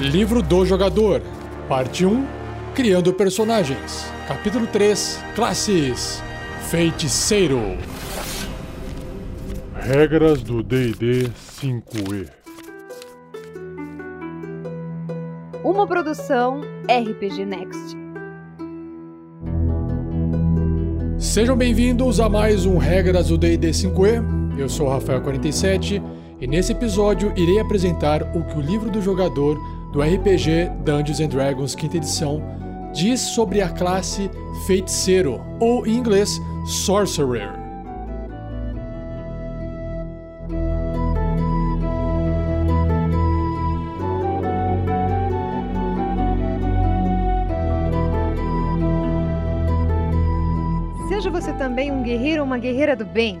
Livro do Jogador, Parte 1 Criando Personagens, Capítulo 3 Classes Feiticeiro. Regras do DD 5E. Uma produção RPG Next. Sejam bem-vindos a mais um Regras do D&D 5e. Eu sou o Rafael47 e nesse episódio irei apresentar o que o livro do jogador do RPG Dungeons and Dragons quinta edição diz sobre a classe Feiticeiro, ou em inglês Sorcerer. Seja você também um guerreiro ou uma guerreira do bem.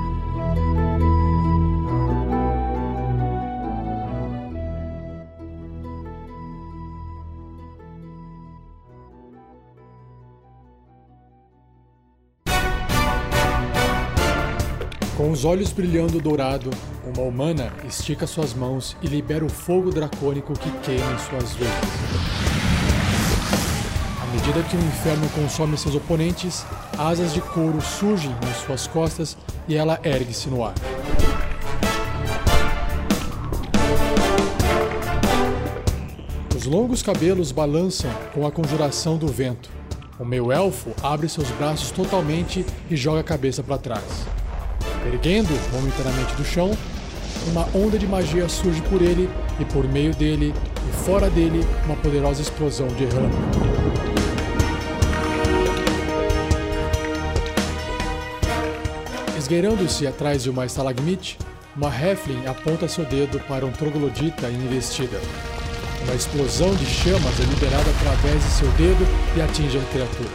Com os olhos brilhando dourado, uma humana estica suas mãos e libera o fogo dracônico que queima em suas veias. À medida que o inferno consome seus oponentes, asas de couro surgem nas suas costas e ela ergue-se no ar. Os longos cabelos balançam com a conjuração do vento. O meio elfo abre seus braços totalmente e joga a cabeça para trás. Erguendo momentaneamente do chão, uma onda de magia surge por ele e por meio dele e fora dele uma poderosa explosão de ramo. Esgueirando-se atrás de uma estalagmite, uma Heflin aponta seu dedo para um troglodita investida. Uma explosão de chamas é liberada através de seu dedo e atinge a criatura.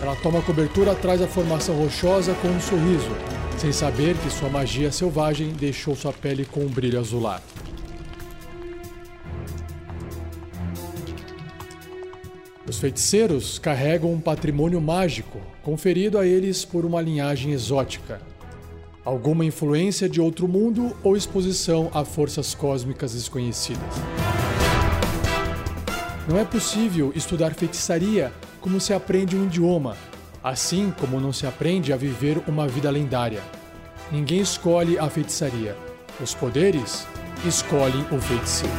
Ela toma cobertura atrás da formação rochosa com um sorriso, sem saber que sua magia selvagem deixou sua pele com um brilho azulado. Os feiticeiros carregam um patrimônio mágico conferido a eles por uma linhagem exótica. Alguma influência de outro mundo ou exposição a forças cósmicas desconhecidas. Não é possível estudar feitiçaria como se aprende um idioma, assim como não se aprende a viver uma vida lendária. Ninguém escolhe a feitiçaria. Os poderes escolhem o feiticeiro.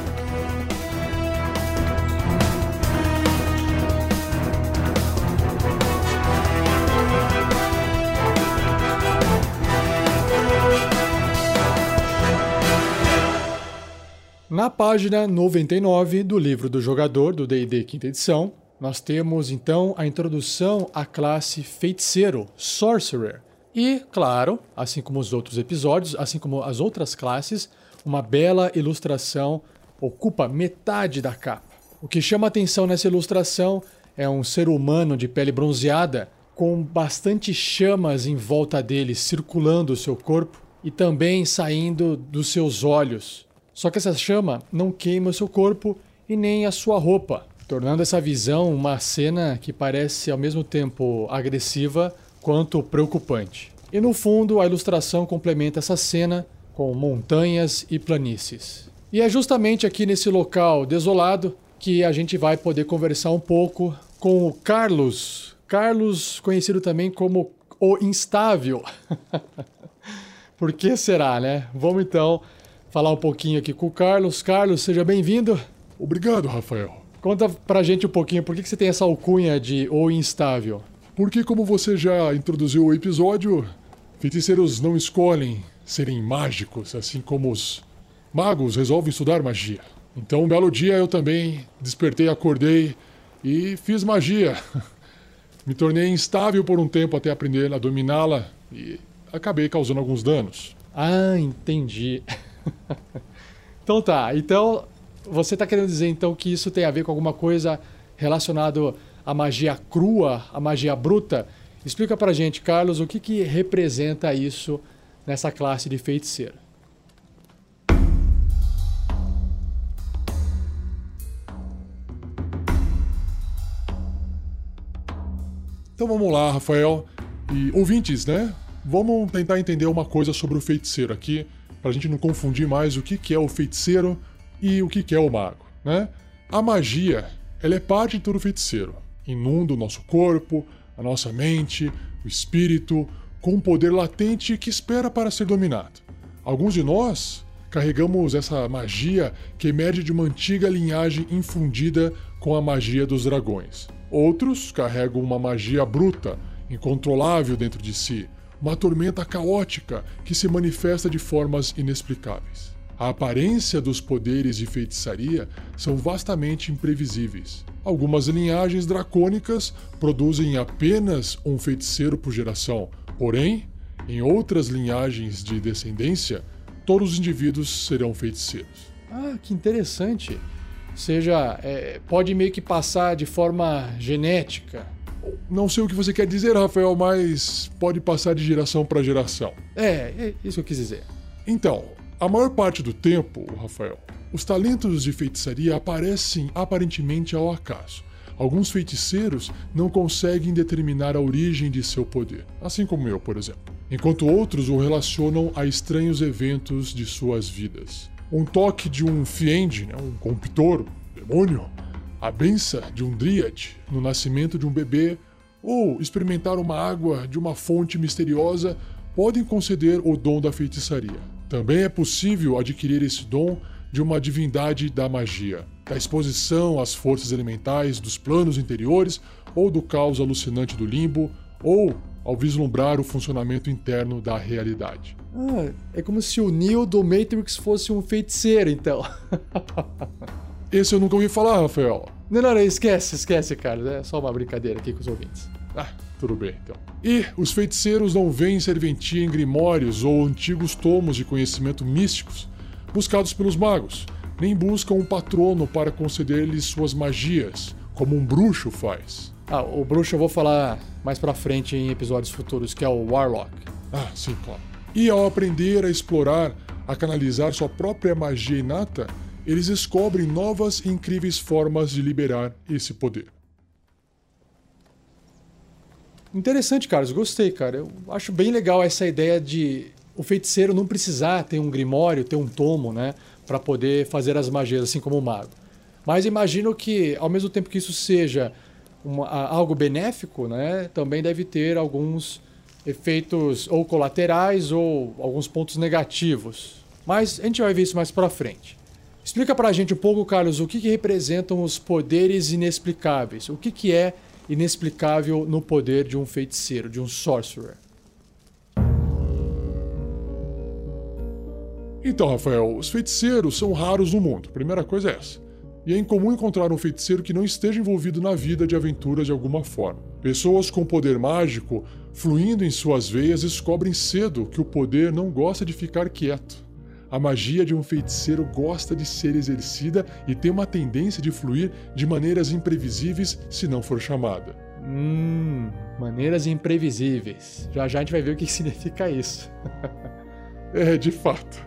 Na página 99 do livro do jogador do D&D quinta edição, nós temos então a introdução à classe feiticeiro, Sorcerer. E, claro, assim como os outros episódios, assim como as outras classes, uma bela ilustração ocupa metade da capa. O que chama atenção nessa ilustração é um ser humano de pele bronzeada com bastante chamas em volta dele circulando o seu corpo e também saindo dos seus olhos. Só que essa chama não queima o seu corpo e nem a sua roupa, tornando essa visão uma cena que parece ao mesmo tempo agressiva quanto preocupante. E no fundo, a ilustração complementa essa cena com montanhas e planícies. E é justamente aqui nesse local desolado que a gente vai poder conversar um pouco com o Carlos. Carlos, conhecido também como o Instável. Por que será, né? Vamos então falar um pouquinho aqui com o Carlos. Carlos, seja bem-vindo. Obrigado, Rafael. Conta pra gente um pouquinho por que, que você tem essa alcunha de O Instável. Porque, como você já introduziu o episódio, feiticeiros não escolhem serem mágicos, assim como os magos resolvem estudar magia. Então, um belo dia eu também despertei, acordei e fiz magia. Me tornei instável por um tempo até aprender a dominá-la e acabei causando alguns danos. Ah, entendi. então tá. Então você está querendo dizer então que isso tem a ver com alguma coisa relacionado à magia crua, à magia bruta? Explica pra gente, Carlos, o que, que representa isso nessa classe de feiticeiro. Então vamos lá, Rafael. E ouvintes, né? Vamos tentar entender uma coisa sobre o feiticeiro aqui, para a gente não confundir mais o que, que é o feiticeiro e o que, é o mago, né? A magia, ela é parte de todo feiticeiro. Inunda o nosso corpo, a nossa mente, o espírito, com um poder latente que espera para ser dominado. Alguns de nós carregamos essa magia que emerge de uma antiga linhagem infundida com a magia dos dragões. Outros carregam uma magia bruta, incontrolável dentro de si, uma tormenta caótica que se manifesta de formas inexplicáveis. A aparência dos poderes de feitiçaria são vastamente imprevisíveis. Algumas linhagens dracônicas produzem apenas um feiticeiro por geração, porém, em outras linhagens de descendência, todos os indivíduos serão feiticeiros. Ah, que interessante. Seja, é, pode meio que passar de forma genética. Não sei o que você quer dizer, Rafael, mas pode passar de geração para geração. É, é isso que eu quis dizer. Então, a maior parte do tempo, Rafael, os talentos de feitiçaria aparecem aparentemente ao acaso. Alguns feiticeiros não conseguem determinar a origem de seu poder, assim como eu, por exemplo, enquanto outros o relacionam a estranhos eventos de suas vidas. Um toque de um fiend, né, um comptor, um demônio, a benção de um dríade no nascimento de um bebê, ou experimentar uma água de uma fonte misteriosa podem conceder o dom da feitiçaria. Também é possível adquirir esse dom de uma divindade da magia, da exposição às forças elementais dos planos interiores ou do caos alucinante do limbo, ou ao vislumbrar o funcionamento interno da realidade. Ah, é como se o Neo do Matrix fosse um feiticeiro, então. Esse eu nunca ouvi falar, Rafael. Não, não, não, esquece, esquece, cara. É só uma brincadeira aqui com os ouvintes. Ah, tudo bem, então. E os feiticeiros não veem serventia em grimórios ou antigos tomos de conhecimento místicos buscados pelos magos, nem buscam um patrono para conceder-lhes suas magias, como um bruxo faz. Ah, o bruxo eu vou falar mais pra frente em episódios futuros, que é o Warlock. Ah, sim, claro. E ao aprender a explorar, a canalizar sua própria magia inata, eles descobrem novas e incríveis formas de liberar esse poder. Interessante, Carlos. Gostei, cara. Eu acho bem legal essa ideia de o feiticeiro não precisar ter um grimório, ter um tomo, né? Para poder fazer as magias, assim como o mago. Mas imagino que, ao mesmo tempo que isso seja uma, algo benéfico, né? Também deve ter alguns efeitos ou colaterais ou alguns pontos negativos. Mas a gente vai ver isso mais para frente. Explica pra gente um pouco, Carlos, o que, que representam os poderes inexplicáveis. O que, que é inexplicável no poder de um feiticeiro, de um sorcerer? Então, Rafael, os feiticeiros são raros no mundo. Primeira coisa é essa. E é incomum encontrar um feiticeiro que não esteja envolvido na vida de aventura de alguma forma. Pessoas com poder mágico fluindo em suas veias descobrem cedo que o poder não gosta de ficar quieto. A magia de um feiticeiro gosta de ser exercida e tem uma tendência de fluir de maneiras imprevisíveis se não for chamada. Hum, maneiras imprevisíveis. Já já a gente vai ver o que significa isso. é, de fato.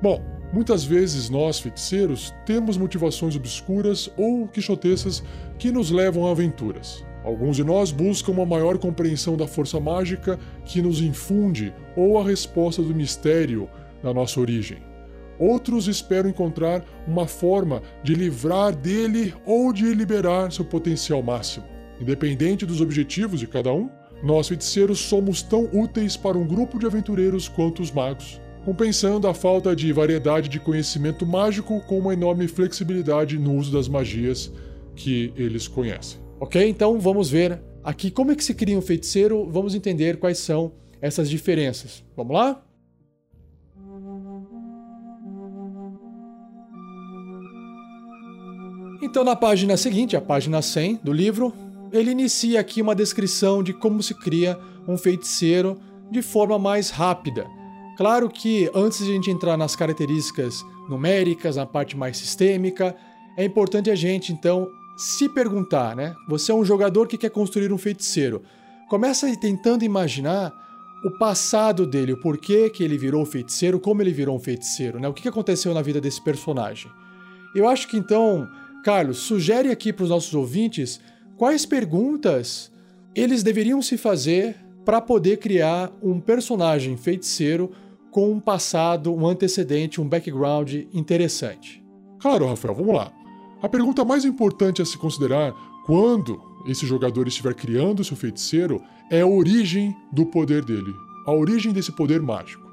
Bom, muitas vezes nós, feiticeiros, temos motivações obscuras ou quixotescas que nos levam a aventuras. Alguns de nós buscam uma maior compreensão da força mágica que nos infunde ou a resposta do mistério na nossa origem. Outros esperam encontrar uma forma de livrar dele ou de liberar seu potencial máximo. Independente dos objetivos de cada um, nós feiticeiros somos tão úteis para um grupo de aventureiros quanto os magos, compensando a falta de variedade de conhecimento mágico com uma enorme flexibilidade no uso das magias que eles conhecem. Ok, então vamos ver aqui como é que se cria um feiticeiro, vamos entender quais são essas diferenças. Vamos lá? Então, na página seguinte, a página 100 do livro, ele inicia aqui uma descrição de como se cria um feiticeiro de forma mais rápida. Claro que antes de a gente entrar nas características numéricas, na parte mais sistêmica, é importante a gente então se perguntar, né? Você é um jogador que quer construir um feiticeiro. Começa tentando imaginar o passado dele, o porquê que ele virou feiticeiro, como ele virou um feiticeiro, né? O que aconteceu na vida desse personagem. Eu acho que então Carlos, sugere aqui para os nossos ouvintes quais perguntas eles deveriam se fazer para poder criar um personagem feiticeiro com um passado, um antecedente, um background interessante? Claro, Rafael, vamos lá. A pergunta mais importante a se considerar quando esse jogador estiver criando seu feiticeiro é a origem do poder dele, a origem desse poder mágico.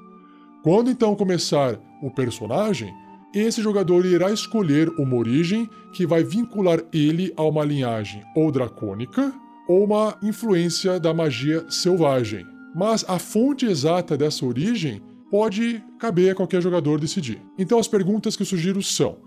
Quando então começar o personagem, esse jogador irá escolher uma origem que vai vincular ele a uma linhagem ou dracônica ou uma influência da magia selvagem. Mas a fonte exata dessa origem pode caber a qualquer jogador decidir. Então as perguntas que eu sugiro são: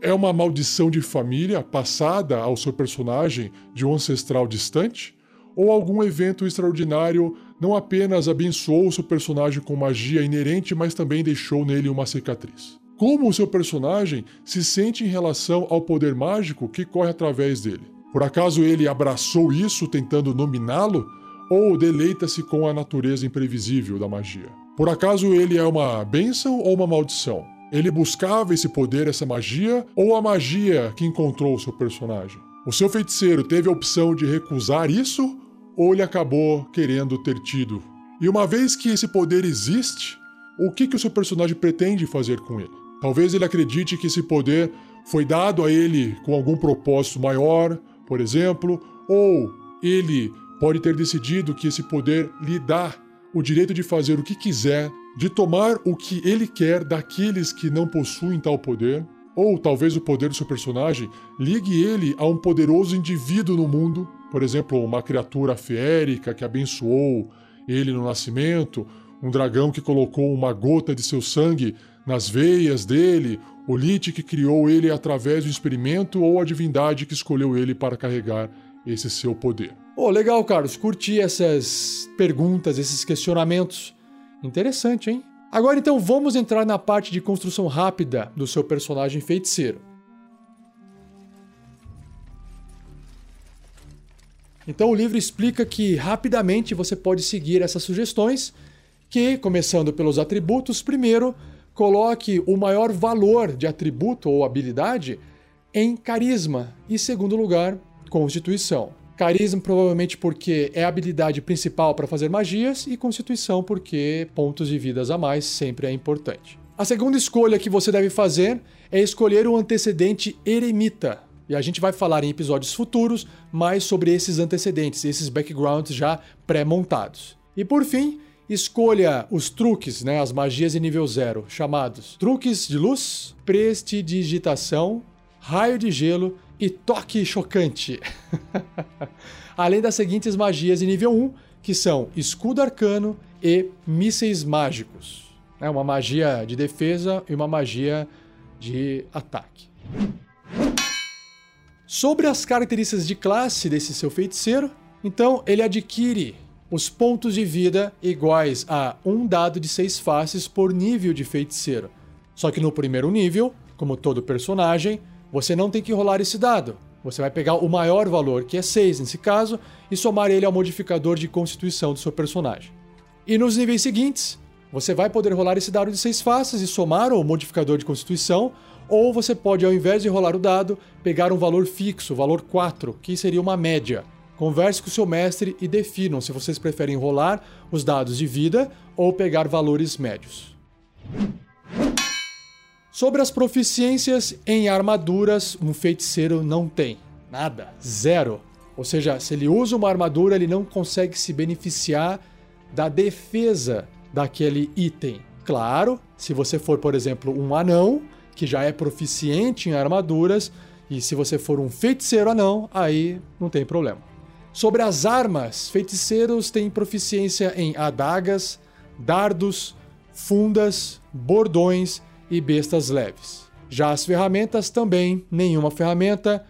é uma maldição de família passada ao seu personagem de um ancestral distante? Ou algum evento extraordinário não apenas abençoou seu personagem com magia inerente, mas também deixou nele uma cicatriz? Como o seu personagem se sente em relação ao poder mágico que corre através dele? Por acaso ele abraçou isso tentando nominá-lo? Ou deleita-se com a natureza imprevisível da magia? Por acaso ele é uma bênção ou uma maldição? Ele buscava esse poder, essa magia, ou a magia que encontrou o seu personagem? O seu feiticeiro teve a opção de recusar isso, ou ele acabou querendo ter tido? E uma vez que esse poder existe, o que, que o seu personagem pretende fazer com ele? Talvez ele acredite que esse poder foi dado a ele com algum propósito maior, por exemplo, ou ele pode ter decidido que esse poder lhe dá o direito de fazer o que quiser, de tomar o que ele quer daqueles que não possuem tal poder, ou talvez o poder do seu personagem ligue ele a um poderoso indivíduo no mundo, por exemplo, uma criatura feérica que abençoou ele no nascimento, um dragão que colocou uma gota de seu sangue nas veias dele, o Lich que criou ele através do experimento ou a divindade que escolheu ele para carregar esse seu poder. Oh, legal, Carlos. Curti essas perguntas, esses questionamentos. Interessante, hein? Agora então vamos entrar na parte de construção rápida do seu personagem feiticeiro. Então o livro explica que rapidamente você pode seguir essas sugestões, que começando pelos atributos, primeiro coloque o maior valor de atributo ou habilidade em carisma e segundo lugar, constituição. Carisma provavelmente porque é a habilidade principal para fazer magias e constituição porque pontos de vidas a mais sempre é importante. A segunda escolha que você deve fazer é escolher o antecedente eremita. E a gente vai falar em episódios futuros mais sobre esses antecedentes, esses backgrounds já pré-montados. E por fim, escolha os truques, né, as magias de nível zero, chamados truques de luz, prestidigitação, raio de gelo e toque chocante. Além das seguintes magias em nível 1, que são escudo arcano e mísseis mágicos. É uma magia de defesa e uma magia de ataque. Sobre as características de classe desse seu feiticeiro, então ele adquire os pontos de vida iguais a um dado de seis faces por nível de feiticeiro. Só que no primeiro nível, como todo personagem, você não tem que rolar esse dado. Você vai pegar o maior valor, que é 6 nesse caso, e somar ele ao modificador de constituição do seu personagem. E nos níveis seguintes, você vai poder rolar esse dado de 6 faces e somar o modificador de constituição, ou você pode, ao invés de rolar o dado, pegar um valor fixo, valor 4, que seria uma média. Converse com seu mestre e definam se vocês preferem rolar os dados de vida ou pegar valores médios. Sobre as proficiências em armaduras, um feiticeiro não tem. Nada. Zero. Ou seja, se ele usa uma armadura, ele não consegue se beneficiar da defesa daquele item. Claro, se você for, por exemplo, um anão, que já é proficiente em armaduras, e se você for um feiticeiro anão, aí não tem problema. Sobre as armas, feiticeiros têm proficiência em adagas, dardos, fundas, bordões e bestas leves. Já as ferramentas também, nenhuma ferramenta.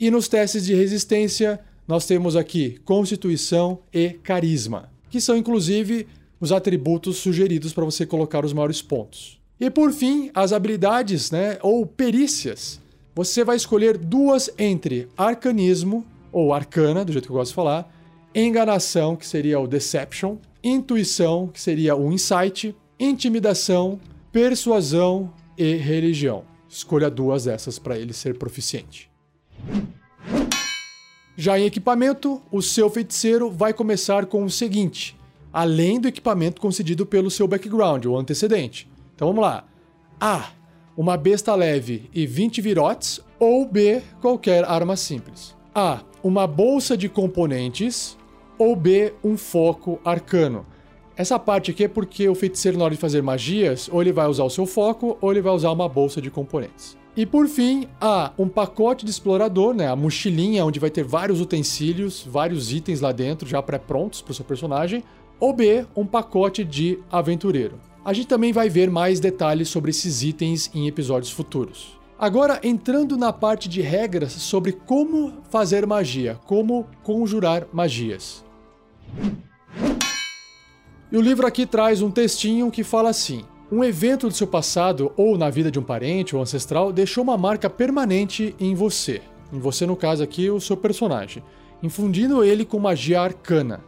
E nos testes de resistência, nós temos aqui Constituição e Carisma, que são inclusive os atributos sugeridos para você colocar os maiores pontos. E por fim, as habilidades, né, ou perícias. Você vai escolher duas entre arcanismo ou arcana, do jeito que eu gosto de falar, enganação, que seria o deception, intuição, que seria o insight, intimidação, persuasão e religião. Escolha duas dessas para ele ser proficiente. Já em equipamento, o seu feiticeiro vai começar com o seguinte: além do equipamento concedido pelo seu background, ou antecedente. Então vamos lá. A. Uma besta leve e 20 virotes, ou B. Qualquer arma simples. A. Uma bolsa de componentes, ou B. Um foco arcano. Essa parte aqui é porque o feiticeiro, na hora de fazer magias, ou ele vai usar o seu foco, ou ele vai usar uma bolsa de componentes. E por fim, há um pacote de explorador, né? A mochilinha, onde vai ter vários utensílios, vários itens lá dentro, já pré-prontos para o seu personagem. Ou B, um pacote de aventureiro. A gente também vai ver mais detalhes sobre esses itens em episódios futuros. Agora, entrando na parte de regras sobre como fazer magia, como conjurar magias. E o livro aqui traz um textinho que fala assim: um evento do seu passado ou na vida de um parente ou ancestral deixou uma marca permanente em você. Em você, no caso aqui, o seu personagem, infundindo ele com magia arcana.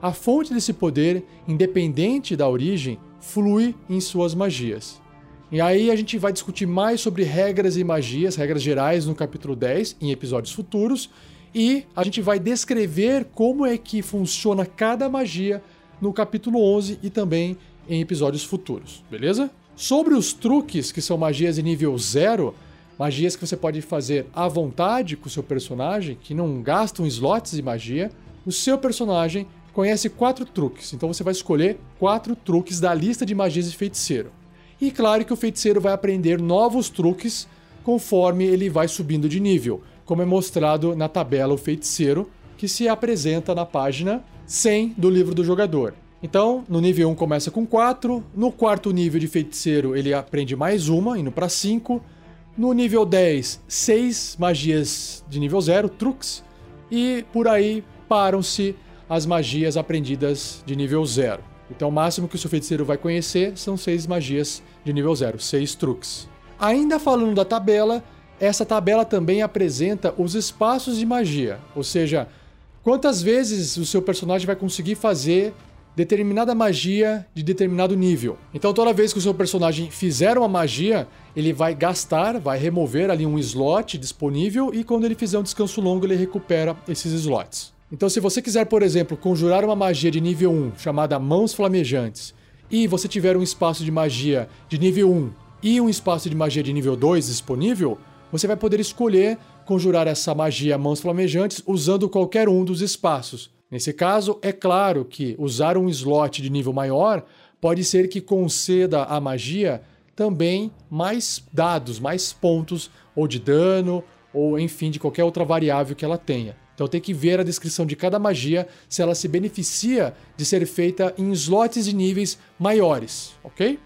A fonte desse poder, independente da origem, flui em suas magias. E aí a gente vai discutir mais sobre regras e magias, regras gerais no capítulo 10, em episódios futuros, e a gente vai descrever como é que funciona cada magia no capítulo 11 e também em episódios futuros, beleza? Sobre os truques, que são magias em nível 0, magias que você pode fazer à vontade com o seu personagem, que não gastam slots de magia, o seu personagem conhece quatro truques, então você vai escolher quatro truques da lista de magias de feiticeiro. E claro que o feiticeiro vai aprender novos truques conforme ele vai subindo de nível, como é mostrado na tabela o feiticeiro, que se apresenta na página 100 do livro do jogador. Então, no nível 1 começa com 4, no quarto nível de feiticeiro ele aprende mais uma, indo para 5. No nível 10, 6 magias de nível 0, truques, e por aí param-se as magias aprendidas de nível 0. Então, o máximo que o seu feiticeiro vai conhecer são 6 magias de nível 0, 6 truques. Ainda falando da tabela, essa tabela também apresenta os espaços de magia, ou seja, quantas vezes o seu personagem vai conseguir fazer determinada magia de determinado nível. Então toda vez que o seu personagem fizer uma magia, ele vai gastar, vai remover ali um slot disponível e quando ele fizer um descanso longo, ele recupera esses slots. Então se você quiser, por exemplo, conjurar uma magia de nível 1 chamada Mãos Flamejantes e você tiver um espaço de magia de nível 1 e um espaço de magia de nível 2 disponível, você vai poder escolher conjurar essa magia Mãos Flamejantes usando qualquer um dos espaços. Nesse caso, é claro que usar um slot de nível maior pode ser que conceda à magia também mais dados, mais pontos, ou de dano, ou enfim, de qualquer outra variável que ela tenha. Então tem que ver a descrição de cada magia se ela se beneficia de ser feita em slots de níveis maiores, ok?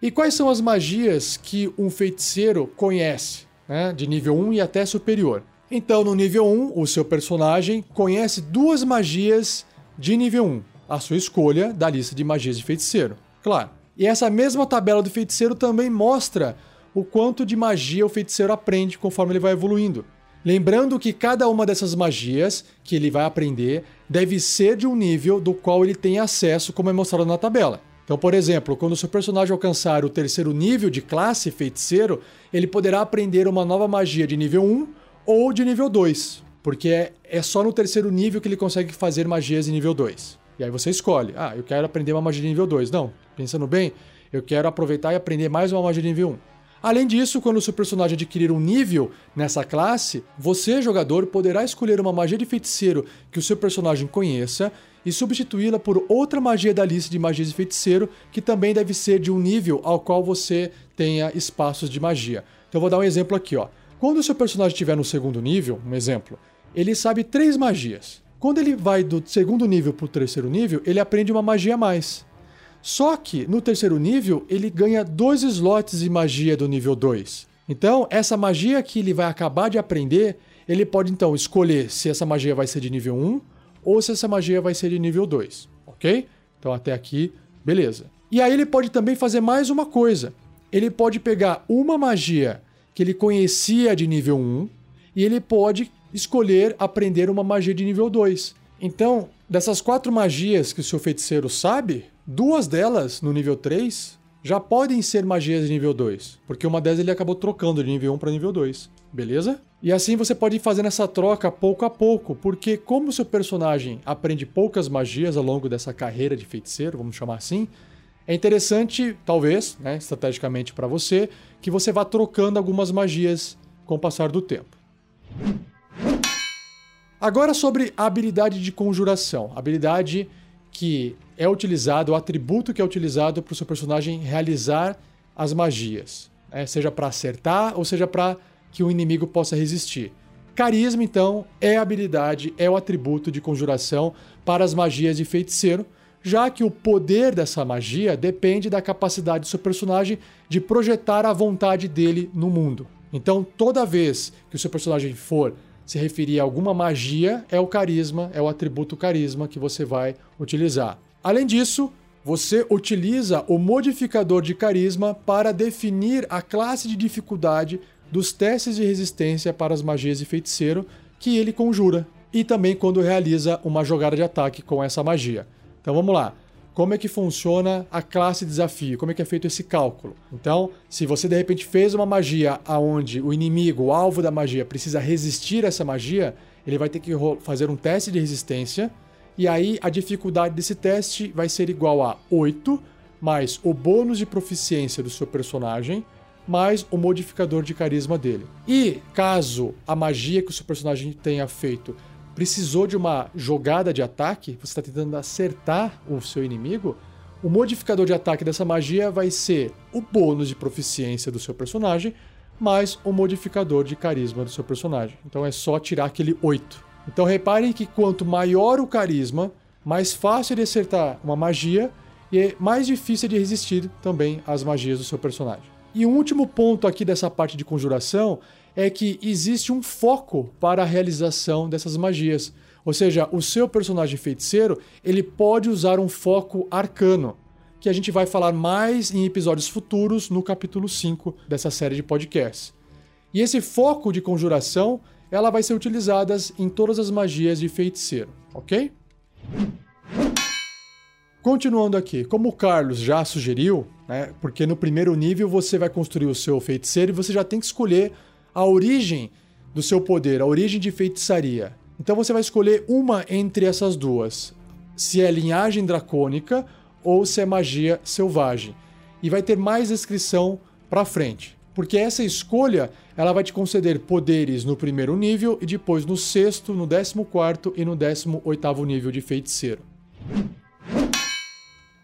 E quais são as magias que um feiticeiro conhece, né, de nível 1 e até superior? Então, no nível 1, o seu personagem conhece duas magias de nível 1, a sua escolha da lista de magias de feiticeiro. Claro. E essa mesma tabela do feiticeiro também mostra o quanto de magia o feiticeiro aprende conforme ele vai evoluindo. Lembrando que cada uma dessas magias que ele vai aprender deve ser de um nível do qual ele tem acesso, como é mostrado na tabela. Então, por exemplo, quando o seu personagem alcançar o terceiro nível de classe feiticeiro, ele poderá aprender uma nova magia de nível 1 ou de nível 2, porque é, é só no terceiro nível que ele consegue fazer magias em nível 2. E aí você escolhe, ah, eu quero aprender uma magia de nível 2. Não, pensando bem, eu quero aproveitar e aprender mais uma magia de nível 1. Além disso, quando o seu personagem adquirir um nível nessa classe, você, jogador, poderá escolher uma magia de feiticeiro que o seu personagem conheça e substituí-la por outra magia da lista de magias de feiticeiro que também deve ser de um nível ao qual você tenha espaços de magia. Então eu vou dar um exemplo aqui, ó. Quando o seu personagem estiver no segundo nível, um exemplo, ele sabe três magias. Quando ele vai do segundo nível para o terceiro nível, ele aprende uma magia a mais. Só que no terceiro nível, ele ganha dois slots de magia do nível 2. Então, essa magia que ele vai acabar de aprender, ele pode então escolher se essa magia vai ser de nível 1 ou se essa magia vai ser de nível 2, ok? Então, até aqui, beleza. E aí ele pode também fazer mais uma coisa. Ele pode pegar uma magia que ele conhecia de nível 1 e ele pode escolher aprender uma magia de nível 2. Então, dessas quatro magias que o seu feiticeiro sabe, duas delas no nível 3 já podem ser magias de nível 2, porque uma delas ele acabou trocando de nível 1 para nível 2, beleza? E assim você pode ir fazendo essa troca pouco a pouco, porque como o seu personagem aprende poucas magias ao longo dessa carreira de feiticeiro, vamos chamar assim, é interessante, talvez, né, estrategicamente para você, que você vá trocando algumas magias com o passar do tempo. Agora sobre a habilidade de conjuração, habilidade que é utilizado, o atributo que é utilizado para o seu personagem realizar as magias, né, seja para acertar ou seja para que o inimigo possa resistir. Carisma, então, é a habilidade, é o atributo de conjuração para as magias de feiticeiro, já que o poder dessa magia depende da capacidade do seu personagem de projetar a vontade dele no mundo. Então, toda vez que o seu personagem for se referir a alguma magia, é o carisma, é o atributo carisma que você vai utilizar. Além disso, você utiliza o modificador de carisma para definir a classe de dificuldade dos testes de resistência para as magias de feiticeiro que ele conjura, e também quando realiza uma jogada de ataque com essa magia. Então vamos lá. Como é que funciona a classe desafio? Como é que é feito esse cálculo? Então, se você de repente fez uma magia aonde o inimigo, o alvo da magia, precisa resistir a essa magia, ele vai ter que fazer um teste de resistência. E aí a dificuldade desse teste vai ser igual a 8 mais o bônus de proficiência do seu personagem mais o modificador de carisma dele. E caso a magia que o seu personagem tenha feito precisou de uma jogada de ataque, você está tentando acertar o seu inimigo, o modificador de ataque dessa magia vai ser o bônus de proficiência do seu personagem mais o modificador de carisma do seu personagem. Então é só tirar aquele 8. Então reparem que quanto maior o carisma, mais fácil de acertar uma magia e é mais difícil de resistir também às magias do seu personagem. E um último ponto aqui dessa parte de conjuração é que existe um foco para a realização dessas magias. Ou seja, o seu personagem feiticeiro, ele pode usar um foco arcano, que a gente vai falar mais em episódios futuros no capítulo 5 dessa série de podcasts. E esse foco de conjuração, ela vai ser utilizada em todas as magias de feiticeiro, ok? Continuando aqui, como o Carlos já sugeriu, né, porque no primeiro nível você vai construir o seu feiticeiro e você já tem que escolher a origem do seu poder, a origem de feitiçaria. Então você vai escolher uma entre essas duas, se é linhagem dracônica ou se é magia selvagem. E vai ter mais descrição para frente, porque essa escolha ela vai te conceder poderes no primeiro nível e depois no sexto, no décimo quarto e no décimo oitavo nível de feiticeiro.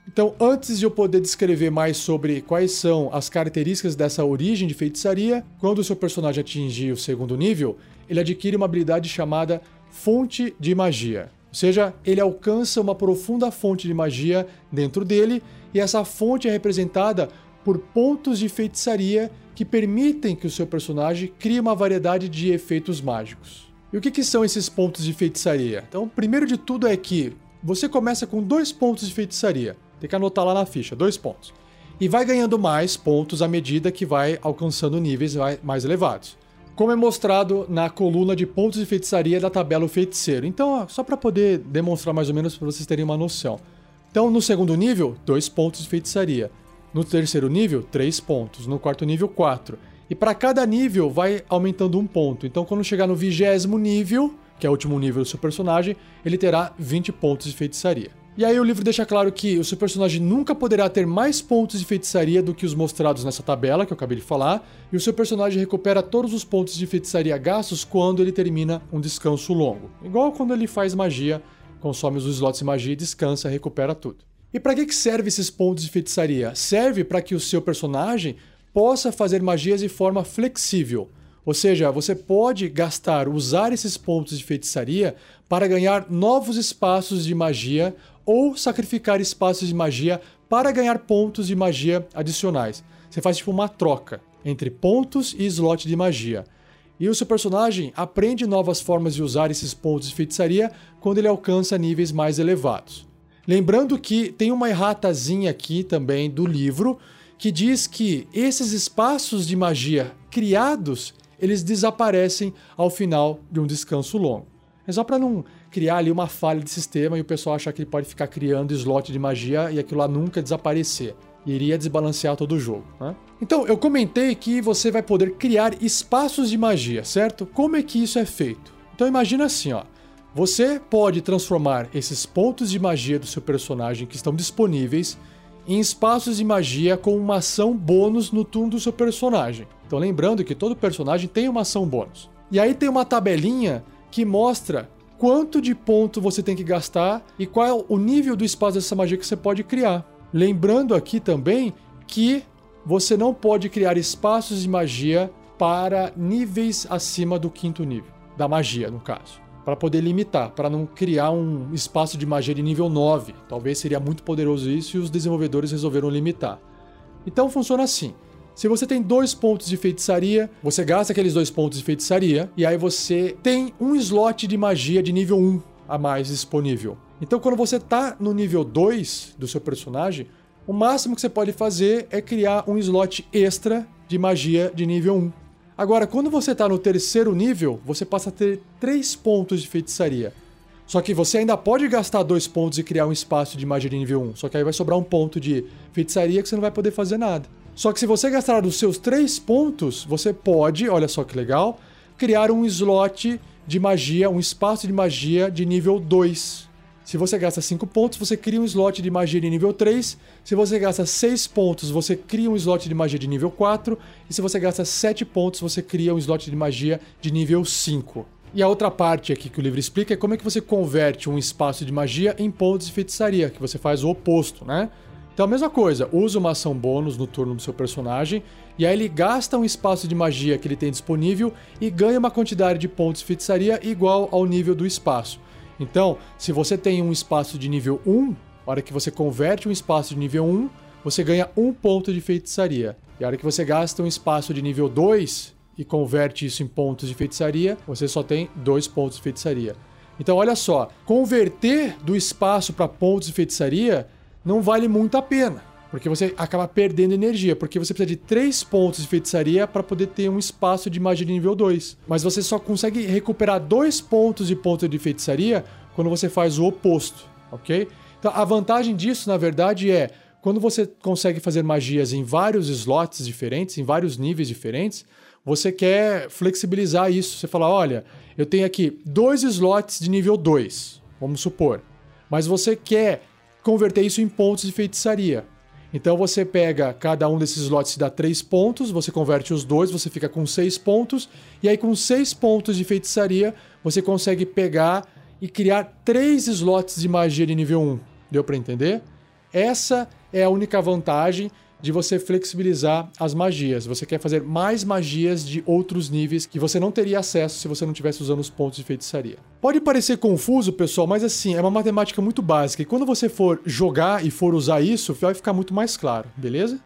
Então, antes de eu poder descrever mais sobre quais são as características dessa origem de feitiçaria, quando o seu personagem atingir o segundo nível, ele adquire uma habilidade chamada Fonte de Magia. Ou seja, ele alcança uma profunda fonte de magia dentro dele, e essa fonte é representada por pontos de feitiçaria que permitem que o seu personagem crie uma variedade de efeitos mágicos. E o que, que são esses pontos de feitiçaria? Então, primeiro de tudo é que você começa com dois pontos de feitiçaria. Tem que anotar lá na ficha, dois pontos. E vai ganhando mais pontos à medida que vai alcançando níveis mais elevados. Como é mostrado na coluna de pontos de feitiçaria da tabela feiticeiro. Então, só para poder demonstrar mais ou menos para vocês terem uma noção. Então, no segundo nível, dois pontos de feitiçaria. No terceiro nível, três pontos. No quarto nível, quatro. E para cada nível vai aumentando um ponto. Então, quando chegar no vigésimo nível, que é o último nível do seu personagem, ele terá 20 pontos de feitiçaria. E aí o livro deixa claro que o seu personagem nunca poderá ter mais pontos de feitiçaria do que os mostrados nessa tabela que eu acabei de falar, e o seu personagem recupera todos os pontos de feitiçaria gastos quando ele termina um descanso longo. Igual quando ele faz magia, consome os slots de magia, descansa, recupera tudo. E para que serve esses pontos de feitiçaria? Serve para que o seu personagem possa fazer magias de forma flexível. Ou seja, você pode gastar, usar esses pontos de feitiçaria para ganhar novos espaços de magia ou sacrificar espaços de magia para ganhar pontos de magia adicionais. Você faz tipo uma troca entre pontos e slot de magia. E o seu personagem aprende novas formas de usar esses pontos de feitiçaria quando ele alcança níveis mais elevados. Lembrando que tem uma erratazinha aqui também do livro que diz que esses espaços de magia criados, eles desaparecem ao final de um descanso longo. É só para não criar ali uma falha de sistema e o pessoal achar que ele pode ficar criando slot de magia e aquilo lá nunca desaparecer. Iria desbalancear todo o jogo. Né? Então, eu comentei que você vai poder criar espaços de magia, certo? Como é que isso é feito? Então, imagina assim, ó. Você pode transformar esses pontos de magia do seu personagem que estão disponíveis em espaços de magia com uma ação bônus no turno do seu personagem. Então, lembrando que todo personagem tem uma ação bônus. E aí tem uma tabelinha que mostra quanto de ponto você tem que gastar e qual é o nível do espaço dessa magia que você pode criar. Lembrando aqui também que você não pode criar espaços de magia para níveis acima do quinto nível, da magia, no caso. Para poder limitar, para não criar um espaço de magia de nível 9. Talvez seria muito poderoso isso e os desenvolvedores resolveram limitar. Então funciona assim. Se você tem dois pontos de feitiçaria, você gasta aqueles dois pontos de feitiçaria e aí você tem um slot de magia de nível 1 a mais disponível. Então, quando você está no nível 2 do seu personagem, o máximo que você pode fazer é criar um slot extra de magia de nível 1. Agora, quando você está no terceiro nível, você passa a ter 3 pontos de feitiçaria. Só que você ainda pode gastar dois pontos e criar um espaço de magia de nível 1. Só que aí vai sobrar um ponto de feitiçaria que você não vai poder fazer nada. Só que se você gastar os seus três pontos, você pode, olha só que legal, criar um slot de magia, um espaço de magia de nível 2. Se você gasta 5 pontos, você cria um slot de magia de nível 3. Se você gasta 6 pontos, você cria um slot de magia de nível 4. E se você gasta 7 pontos, você cria um slot de magia de nível 5. E a outra parte aqui que o livro explica é como é que você converte um espaço de magia em pontos de feitiçaria, que você faz o oposto, né? Então a mesma coisa, usa uma ação bônus no turno do seu personagem, e aí ele gasta um espaço de magia que ele tem disponível e ganha uma quantidade de pontos de feitiçaria igual ao nível do espaço. Então, se você tem um espaço de nível 1, a hora que você converte um espaço de nível 1, você ganha um ponto de feitiçaria. E a hora que você gasta um espaço de nível 2 e converte isso em pontos de feitiçaria, você só tem dois pontos de feitiçaria. Então, olha só, converter do espaço para pontos de feitiçaria não vale muito a pena. Porque você acaba perdendo energia, porque você precisa de 3 pontos de feitiçaria para poder ter um espaço de magia de nível 2. Mas você só consegue recuperar 2 pontos de ponto de feitiçaria quando você faz o oposto, ok? Então a vantagem disso, na verdade, é quando você consegue fazer magias em vários slots diferentes, em vários níveis diferentes, você quer flexibilizar isso. Você fala: olha, eu tenho aqui dois slots de nível 2, vamos supor. Mas você quer converter isso em pontos de feitiçaria. Então você pega cada um desses slots e dá 3 pontos, você converte os dois, você fica com 6 pontos, e aí com 6 pontos de feitiçaria você consegue pegar e criar 3 slots de magia de nível 1. Deu para entender? Essa é a única vantagem de você flexibilizar as magias. Você quer fazer mais magias de outros níveis que você não teria acesso se você não estivesse usando os pontos de feitiçaria. Pode parecer confuso, pessoal, mas assim, é uma matemática muito básica e quando você for jogar e for usar isso, vai ficar muito mais claro, beleza?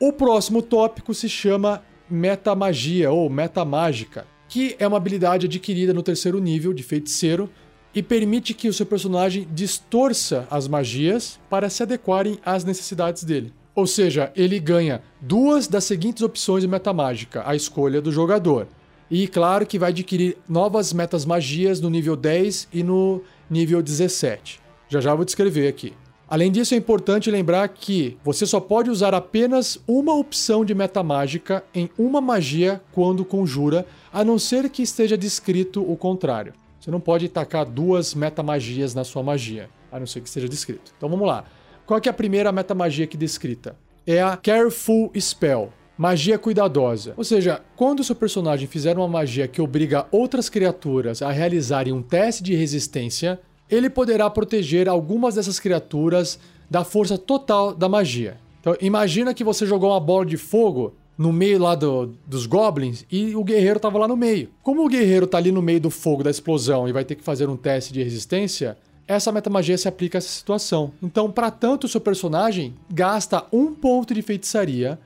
O próximo tópico se chama metamagia ou metamágica, que é uma habilidade adquirida no terceiro nível de feiticeiro e permite que o seu personagem distorça as magias para se adequarem às necessidades dele. Ou seja, ele ganha duas das seguintes opções de metamágica, a escolha do jogador. E claro que vai adquirir novas metas magias no nível 10 e no nível 17. Já já vou descrever aqui. Além disso, é importante lembrar que você só pode usar apenas uma opção de metamágica em uma magia quando conjura, a não ser que esteja descrito o contrário. Você não pode tacar duas metamagias na sua magia, a não ser que seja descrito. Então vamos lá. Qual é a primeira metamagia aqui descrita? É a Careful Spell. Magia cuidadosa. Ou seja, quando o seu personagem fizer uma magia que obriga outras criaturas a realizarem um teste de resistência, ele poderá proteger algumas dessas criaturas da força total da magia. Então, imagina que você jogou uma bola de fogo no meio lá do, dos goblins e o guerreiro tava lá no meio. Como o guerreiro tá ali no meio do fogo da explosão e vai ter que fazer um teste de resistência, essa metamagia se aplica a essa situação. Então, para tanto, o seu personagem gasta um ponto de feitiçaria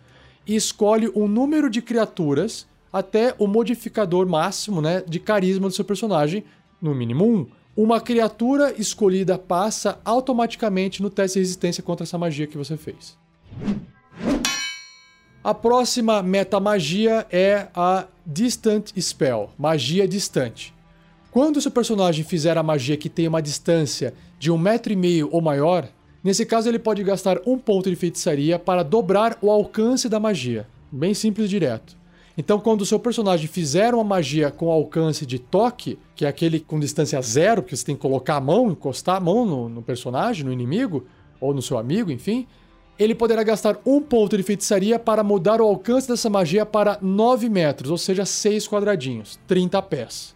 e escolhe um número de criaturas até o modificador máximo né, de carisma do seu personagem, no mínimo um. Uma criatura escolhida passa automaticamente no teste de resistência contra essa magia que você fez. A próxima metamagia é a Distant Spell, magia distante. Quando seu personagem fizer a magia que tem uma distância de um metro e meio ou maior, Nesse caso, ele pode gastar um ponto de feitiçaria para dobrar o alcance da magia. Bem simples e direto. Então, quando o seu personagem fizer uma magia com alcance de toque, que é aquele com distância zero, que você tem que colocar a mão, encostar a mão no, no personagem, no inimigo, ou no seu amigo, enfim, ele poderá gastar um ponto de feitiçaria para mudar o alcance dessa magia para 9 metros, ou seja, 6 quadradinhos, 30 pés.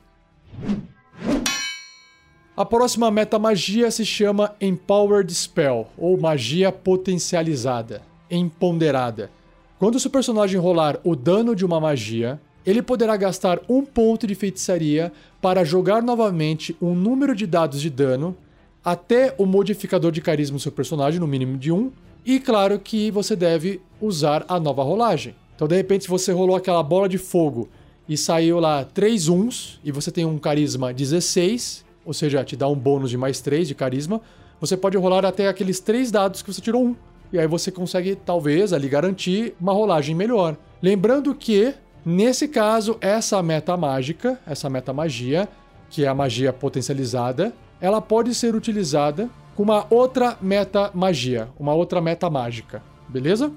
A próxima meta magia se chama Empowered Spell, ou magia potencializada, empoderada. Quando o seu personagem rolar o dano de uma magia, ele poderá gastar um ponto de feitiçaria para jogar novamente um número de dados de dano até o modificador de carisma do seu personagem, no mínimo de 1, e claro que você deve usar a nova rolagem. Então, de repente, se você rolou aquela bola de fogo e saiu lá 3 uns, e você tem um carisma 16, ou seja, te dá um bônus de mais 3 de carisma, você pode rolar até aqueles 3 dados que você tirou 1. E aí você consegue, talvez, ali garantir uma rolagem melhor. Lembrando que, nesse caso, essa meta mágica, essa meta magia, que é a magia potencializada, ela pode ser utilizada com uma outra meta magia, uma outra meta mágica, beleza?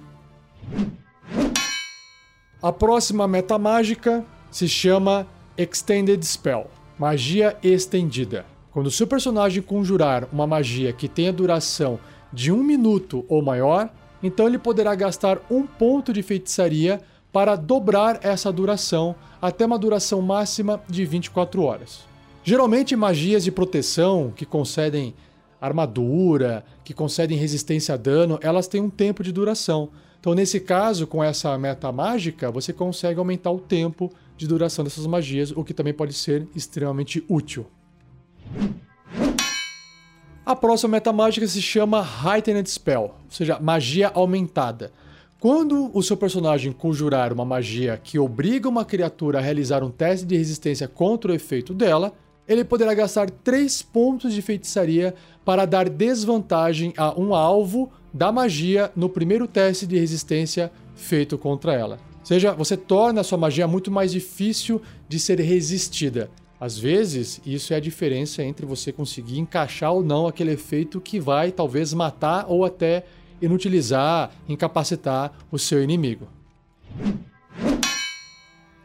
A próxima meta mágica se chama Extended Spell, magia estendida. Quando seu personagem conjurar uma magia que tenha duração de um minuto ou maior, então ele poderá gastar um ponto de feitiçaria para dobrar essa duração até uma duração máxima de 24 horas. Geralmente, magias de proteção que concedem armadura, que concedem resistência a dano, elas têm um tempo de duração. Então, nesse caso, com essa meta mágica, você consegue aumentar o tempo de duração dessas magias, o que também pode ser extremamente útil. A próxima meta mágica se chama Heightened Spell, ou seja, magia aumentada. Quando o seu personagem conjurar uma magia que obriga uma criatura a realizar um teste de resistência contra o efeito dela, ele poderá gastar 3 pontos de feitiçaria para dar desvantagem a um alvo da magia no primeiro teste de resistência feito contra ela. Ou seja, você torna a sua magia muito mais difícil de ser resistida. Às vezes, isso é a diferença entre você conseguir encaixar ou não aquele efeito que vai talvez matar ou até inutilizar, incapacitar o seu inimigo.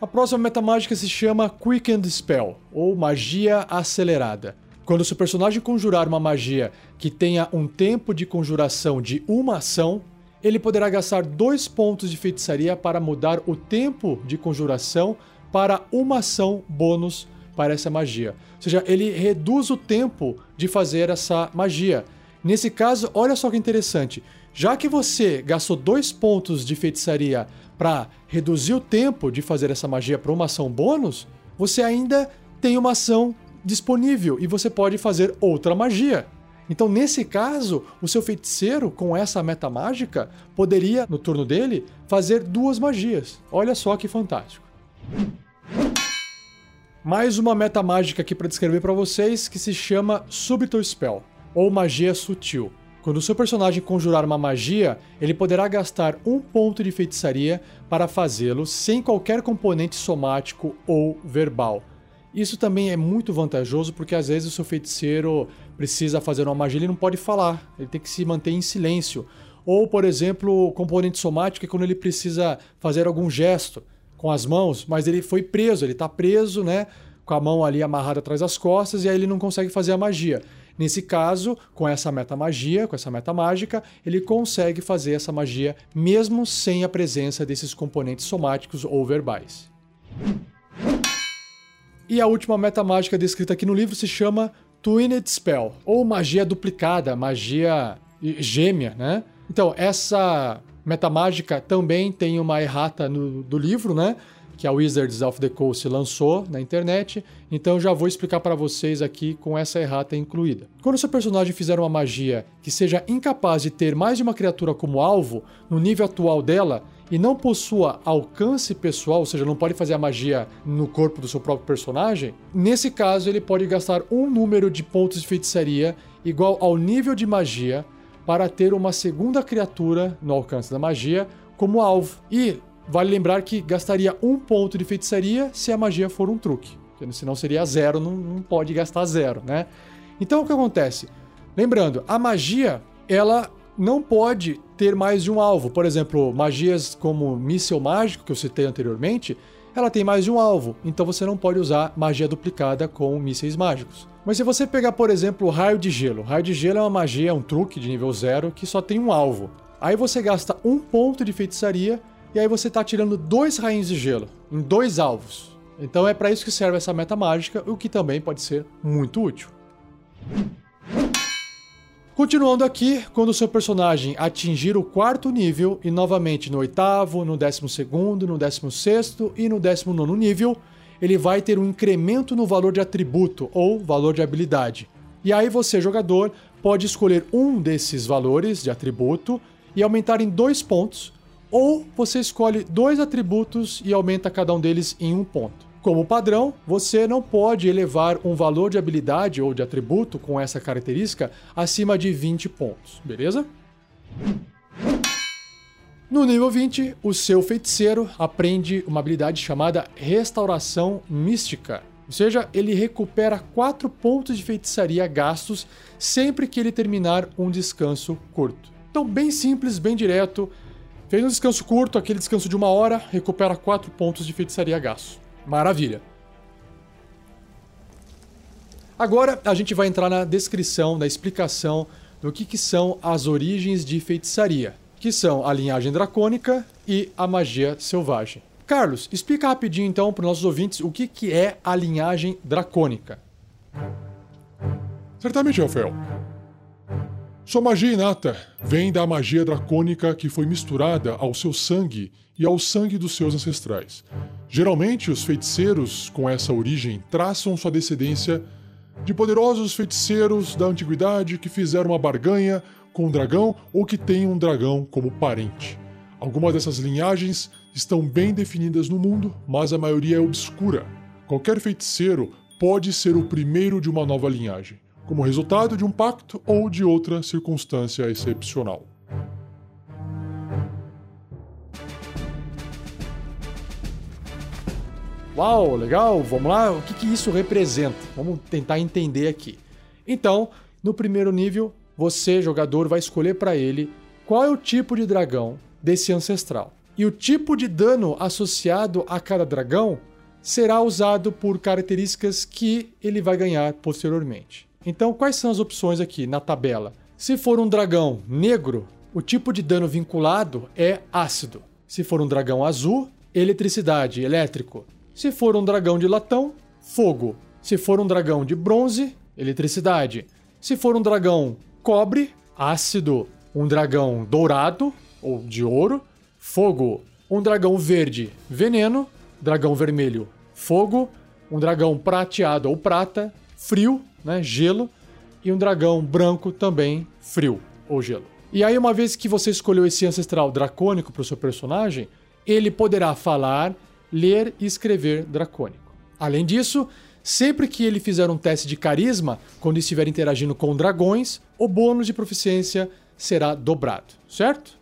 A próxima metamágica se chama Quickened Spell, ou magia acelerada. Quando seu personagem conjurar uma magia que tenha um tempo de conjuração de uma ação, ele poderá gastar dois pontos de feitiçaria para mudar o tempo de conjuração para uma ação bônus para essa magia. Ou seja, ele reduz o tempo de fazer essa magia. Nesse caso, olha só que interessante. Já que você gastou dois pontos de feitiçaria para reduzir o tempo de fazer essa magia para uma ação bônus, você ainda tem uma ação disponível e você pode fazer outra magia. Então, nesse caso, o seu feiticeiro, com essa meta mágica, poderia, no turno dele, fazer duas magias. Olha só que fantástico. Mais uma meta mágica aqui para descrever para vocês que se chama Subtle Spell, ou magia sutil. Quando o seu personagem conjurar uma magia, ele poderá gastar um ponto de feitiçaria para fazê-lo sem qualquer componente somático ou verbal. Isso também é muito vantajoso porque às vezes o seu feiticeiro precisa fazer uma magia e não pode falar, ele tem que se manter em silêncio. Ou, por exemplo, o componente somático é quando ele precisa fazer algum gesto com as mãos, mas ele foi preso, ele está preso, né? Com a mão ali amarrada atrás das costas e aí ele não consegue fazer a magia. Nesse caso, com essa meta magia, com essa meta mágica, ele consegue fazer essa magia mesmo sem a presença desses componentes somáticos ou verbais. E a última meta mágica descrita aqui no livro se chama Twined Spell, ou magia duplicada, magia gêmea, né? Então, essa Metamágica também tem uma errata no, do livro, né? Que a Wizards of the Coast lançou na internet. Então já vou explicar para vocês aqui com essa errata incluída. Quando seu personagem fizer uma magia que seja incapaz de ter mais de uma criatura como alvo no nível atual dela e não possua alcance pessoal, ou seja, não pode fazer a magia no corpo do seu próprio personagem, nesse caso ele pode gastar um número de pontos de feitiçaria igual ao nível de magia para ter uma segunda criatura no alcance da magia como alvo. E vale lembrar que gastaria um ponto de feitiçaria se a magia for um truque. Senão seria zero, não, não pode gastar zero, né? Então o que acontece? Lembrando, a magia ela não pode ter mais de um alvo. Por exemplo, magias como míssel mágico, que eu citei anteriormente, ela tem mais de um alvo, então você não pode usar magia duplicada com mísseis mágicos. Mas se você pegar, por exemplo, raio de gelo, raio de gelo é uma magia, é um truque de nível zero que só tem um alvo. Aí você gasta um ponto de feitiçaria e aí você está tirando dois rainhos de gelo em dois alvos. Então é para isso que serve essa meta mágica, o que também pode ser muito útil. Continuando aqui, quando o seu personagem atingir o quarto nível e novamente no oitavo, no décimo segundo, no décimo sexto e no décimo nono nível, ele vai ter um incremento no valor de atributo ou valor de habilidade. E aí você, jogador, pode escolher um desses valores de atributo e aumentar em dois pontos, ou você escolhe dois atributos e aumenta cada um deles em um ponto. Como padrão, você não pode elevar um valor de habilidade ou de atributo com essa característica acima de 20 pontos, beleza? No nível 20, o seu feiticeiro aprende uma habilidade chamada Restauração Mística. Ou seja, ele recupera 4 pontos de feitiçaria gastos sempre que ele terminar um descanso curto. Então, bem simples, bem direto. Fez um descanso curto, aquele descanso de uma hora, recupera 4 pontos de feitiçaria gastos. Maravilha. Agora a gente vai entrar na descrição, na explicação do que, que são as origens de feitiçaria que são a linhagem dracônica e a magia selvagem. Carlos, explica rapidinho então para os nossos ouvintes o que, que é a linhagem dracônica. Certamente, Rafael. Sua magia inata vem da magia dracônica que foi misturada ao seu sangue e ao sangue dos seus ancestrais. Geralmente, os feiticeiros com essa origem traçam sua descendência de poderosos feiticeiros da antiguidade que fizeram uma barganha com um dragão ou que tem um dragão como parente. Algumas dessas linhagens estão bem definidas no mundo, mas a maioria é obscura. Qualquer feiticeiro pode ser o primeiro de uma nova linhagem, como resultado de um pacto ou de outra circunstância excepcional. Uau, legal, vamos lá, o que, que isso representa? Vamos tentar entender aqui. Então, no primeiro nível, você, jogador, vai escolher para ele qual é o tipo de dragão desse ancestral. E o tipo de dano associado a cada dragão será usado por características que ele vai ganhar posteriormente. Então, quais são as opções aqui na tabela? Se for um dragão negro, o tipo de dano vinculado é ácido. Se for um dragão azul, eletricidade, elétrico. Se for um dragão de latão, fogo. Se for um dragão de bronze, eletricidade. Se for um dragão cobre, ácido, um dragão dourado ou de ouro, fogo, um dragão verde, veneno, dragão vermelho, fogo, um dragão prateado ou prata, frio, né, gelo, e um dragão branco também, frio ou gelo. E aí, uma vez que você escolheu esse ancestral dracônico para o seu personagem, ele poderá falar, ler e escrever dracônico. Além disso, Sempre que ele fizer um teste de carisma, quando estiver interagindo com dragões, o bônus de proficiência será dobrado, certo?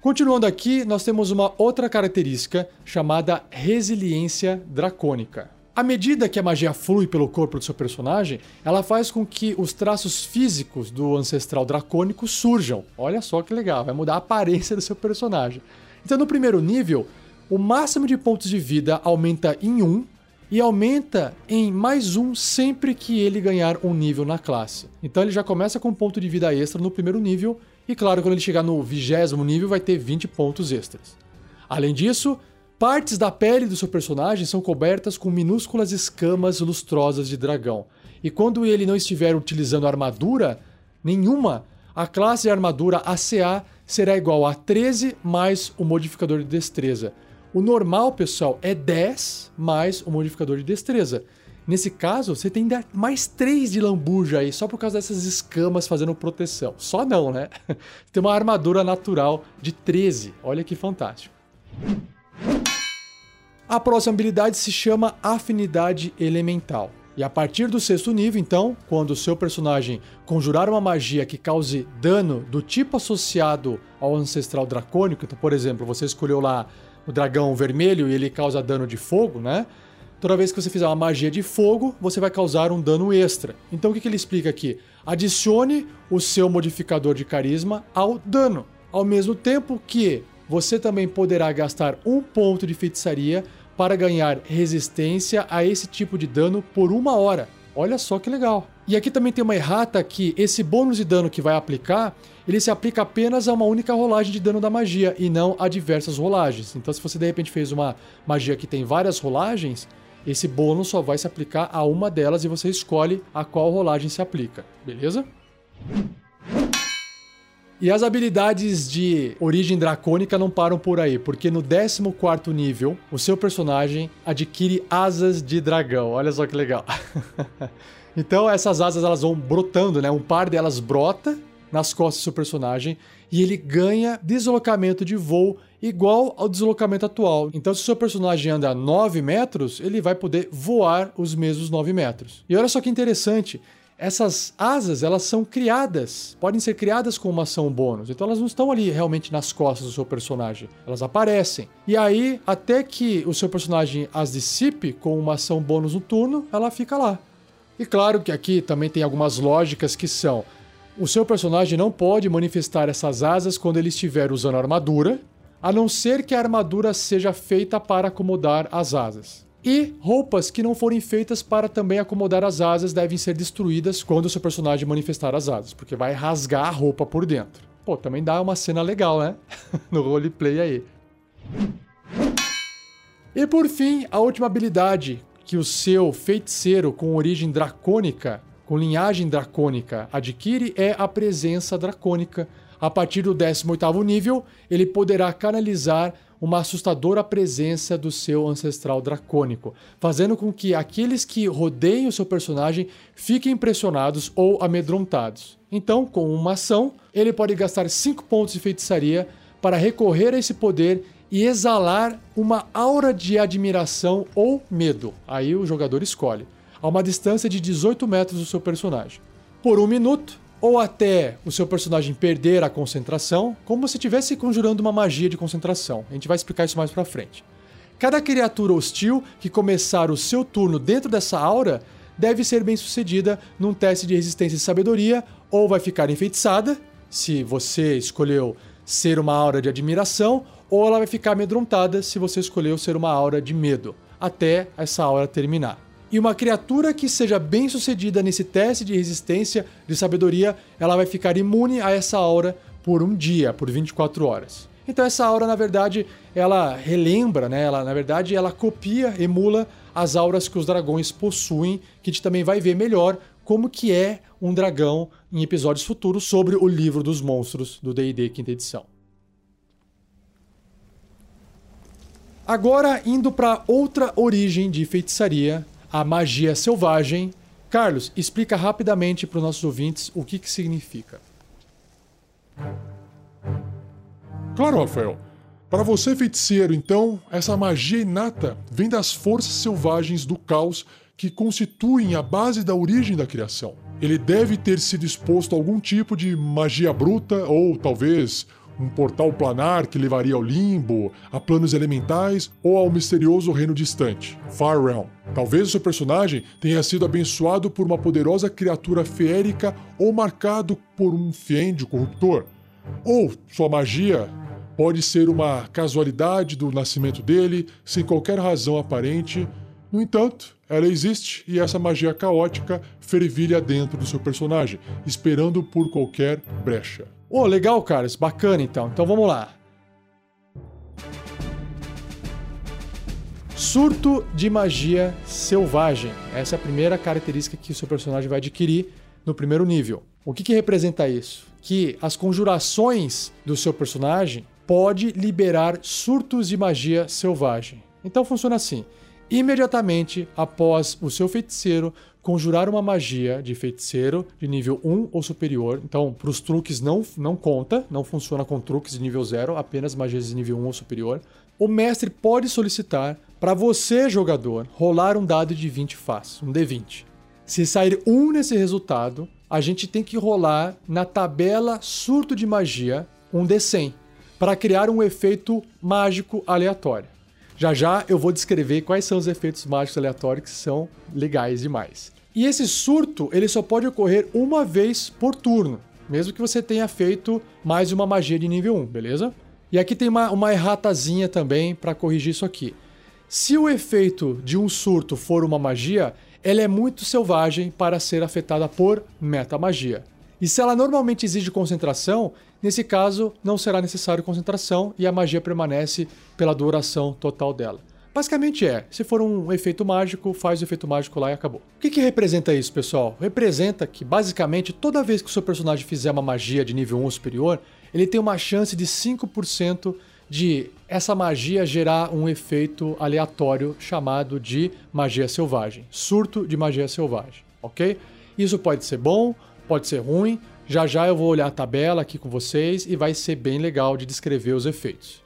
Continuando aqui, nós temos uma outra característica chamada resiliência dracônica. À medida que a magia flui pelo corpo do seu personagem, ela faz com que os traços físicos do ancestral dracônico surjam. Olha só que legal, vai mudar a aparência do seu personagem. Então, no primeiro nível, o máximo de pontos de vida aumenta em 1 e aumenta em mais um sempre que ele ganhar um nível na classe. Então ele já começa com um ponto de vida extra no primeiro nível, e claro, quando ele chegar no vigésimo nível, vai ter 20 pontos extras. Além disso, partes da pele do seu personagem são cobertas com minúsculas escamas lustrosas de dragão. E quando ele não estiver utilizando armadura nenhuma, a classe de armadura ACA será igual a 13 mais o modificador de destreza. O normal, pessoal, é 10 mais o modificador de destreza. Nesse caso, você tem mais 3 de lambuja aí, só por causa dessas escamas fazendo proteção. Só não, né? Tem uma armadura natural de 13. Olha que fantástico. A próxima habilidade se chama Afinidade Elemental. E a partir do sexto nível, então, quando o seu personagem conjurar uma magia que cause dano do tipo associado ao ancestral dracônico, então, por exemplo, você escolheu lá o dragão vermelho e ele causa dano de fogo, né? toda vez que você fizer uma magia de fogo, você vai causar um dano extra. Então o que, que ele explica aqui? Adicione o seu modificador de carisma ao dano, ao mesmo tempo que você também poderá gastar um ponto de feitiçaria para ganhar resistência a esse tipo de dano por uma hora. Olha só que legal. E aqui também tem uma errata que esse bônus de dano que vai aplicar, ele se aplica apenas a uma única rolagem de dano da magia e não a diversas rolagens. Então se você de repente fez uma magia que tem várias rolagens, esse bônus só vai se aplicar a uma delas e você escolhe a qual rolagem se aplica, beleza? E as habilidades de origem dracônica não param por aí, porque no 14 nível, o seu personagem adquire asas de dragão. Olha só que legal. então essas asas elas vão brotando, né? Um par delas brota nas costas do seu personagem e ele ganha deslocamento de voo igual ao deslocamento atual. Então, se o seu personagem anda 9 metros, ele vai poder voar os mesmos 9 metros. E olha só que interessante, essas asas, elas são criadas, podem ser criadas com uma ação bônus. Então elas não estão ali realmente nas costas do seu personagem, elas aparecem. E aí, até que o seu personagem as dissipe com uma ação bônus no turno, ela fica lá. E claro que aqui também tem algumas lógicas que são: o seu personagem não pode manifestar essas asas quando ele estiver usando armadura, a não ser que a armadura seja feita para acomodar as asas. E roupas que não forem feitas para também acomodar as asas devem ser destruídas quando o seu personagem manifestar as asas, porque vai rasgar a roupa por dentro. Pô, também dá uma cena legal, né? no roleplay aí. E por fim, a última habilidade que o seu feiticeiro com origem dracônica, com linhagem dracônica, adquire é a presença dracônica. A partir do 18º nível, ele poderá canalizar uma assustadora presença do seu ancestral dracônico, fazendo com que aqueles que rodeiem o seu personagem fiquem impressionados ou amedrontados. Então, com uma ação, ele pode gastar 5 pontos de feitiçaria para recorrer a esse poder e exalar uma aura de admiração ou medo. Aí o jogador escolhe, a uma distância de 18 metros do seu personagem. Por um minuto, ou até o seu personagem perder a concentração, como se estivesse conjurando uma magia de concentração. A gente vai explicar isso mais pra frente. Cada criatura hostil que começar o seu turno dentro dessa aura deve ser bem sucedida num teste de resistência e sabedoria, ou vai ficar enfeitiçada, se você escolheu ser uma aura de admiração, ou ela vai ficar amedrontada se você escolheu ser uma aura de medo, até essa aura terminar. E uma criatura que seja bem sucedida nesse teste de resistência de sabedoria, ela vai ficar imune a essa aura por um dia, por 24 horas. Então essa aura, na verdade, ela relembra, né? Ela, na verdade, ela copia, emula as auras que os dragões possuem, que a gente também vai ver melhor como que é um dragão em episódios futuros sobre o livro dos monstros do D&D quinta edição. Agora indo para outra origem de feitiçaria a magia selvagem. Carlos, explica rapidamente para os nossos ouvintes o que, que significa. Claro, Rafael. Para você, feiticeiro, então, essa magia inata vem das forças selvagens do caos que constituem a base da origem da criação. Ele deve ter sido exposto a algum tipo de magia bruta ou talvez um portal planar que levaria ao limbo, a planos elementais ou ao misterioso reino distante, Far Realm. Talvez o seu personagem tenha sido abençoado por uma poderosa criatura feérica ou marcado por um fiende corruptor. Ou sua magia pode ser uma casualidade do nascimento dele, sem qualquer razão aparente. No entanto, ela existe e essa magia caótica fervilha dentro do seu personagem, esperando por qualquer brecha. Oh, legal, cara. Isso bacana então. Então vamos lá. Surto de magia selvagem. Essa é a primeira característica que o seu personagem vai adquirir no primeiro nível. O que, que representa isso? Que as conjurações do seu personagem pode liberar surtos de magia selvagem. Então funciona assim: imediatamente após o seu feiticeiro conjurar uma magia de feiticeiro de nível 1 ou superior. Então, para os truques não, não conta, não funciona com truques de nível 0, apenas magias de nível 1 ou superior. O mestre pode solicitar para você, jogador, rolar um dado de 20 faces, um D20. Se sair 1 nesse resultado, a gente tem que rolar na tabela surto de magia um D100 para criar um efeito mágico aleatório. Já já eu vou descrever quais são os efeitos mágicos aleatórios que são legais demais. E esse surto, ele só pode ocorrer uma vez por turno, mesmo que você tenha feito mais uma magia de nível 1, beleza? E aqui tem uma, uma erratazinha também para corrigir isso aqui. Se o efeito de um surto for uma magia, ela é muito selvagem para ser afetada por metamagia. E se ela normalmente exige concentração, nesse caso não será necessário concentração e a magia permanece pela duração total dela. Basicamente é, se for um efeito mágico, faz o efeito mágico lá e acabou. O que, que representa isso, pessoal? Representa que, basicamente, toda vez que o seu personagem fizer uma magia de nível 1 ou superior, ele tem uma chance de 5% de essa magia gerar um efeito aleatório chamado de magia selvagem. Surto de magia selvagem, ok? Isso pode ser bom, pode ser ruim. Já já eu vou olhar a tabela aqui com vocês e vai ser bem legal de descrever os efeitos.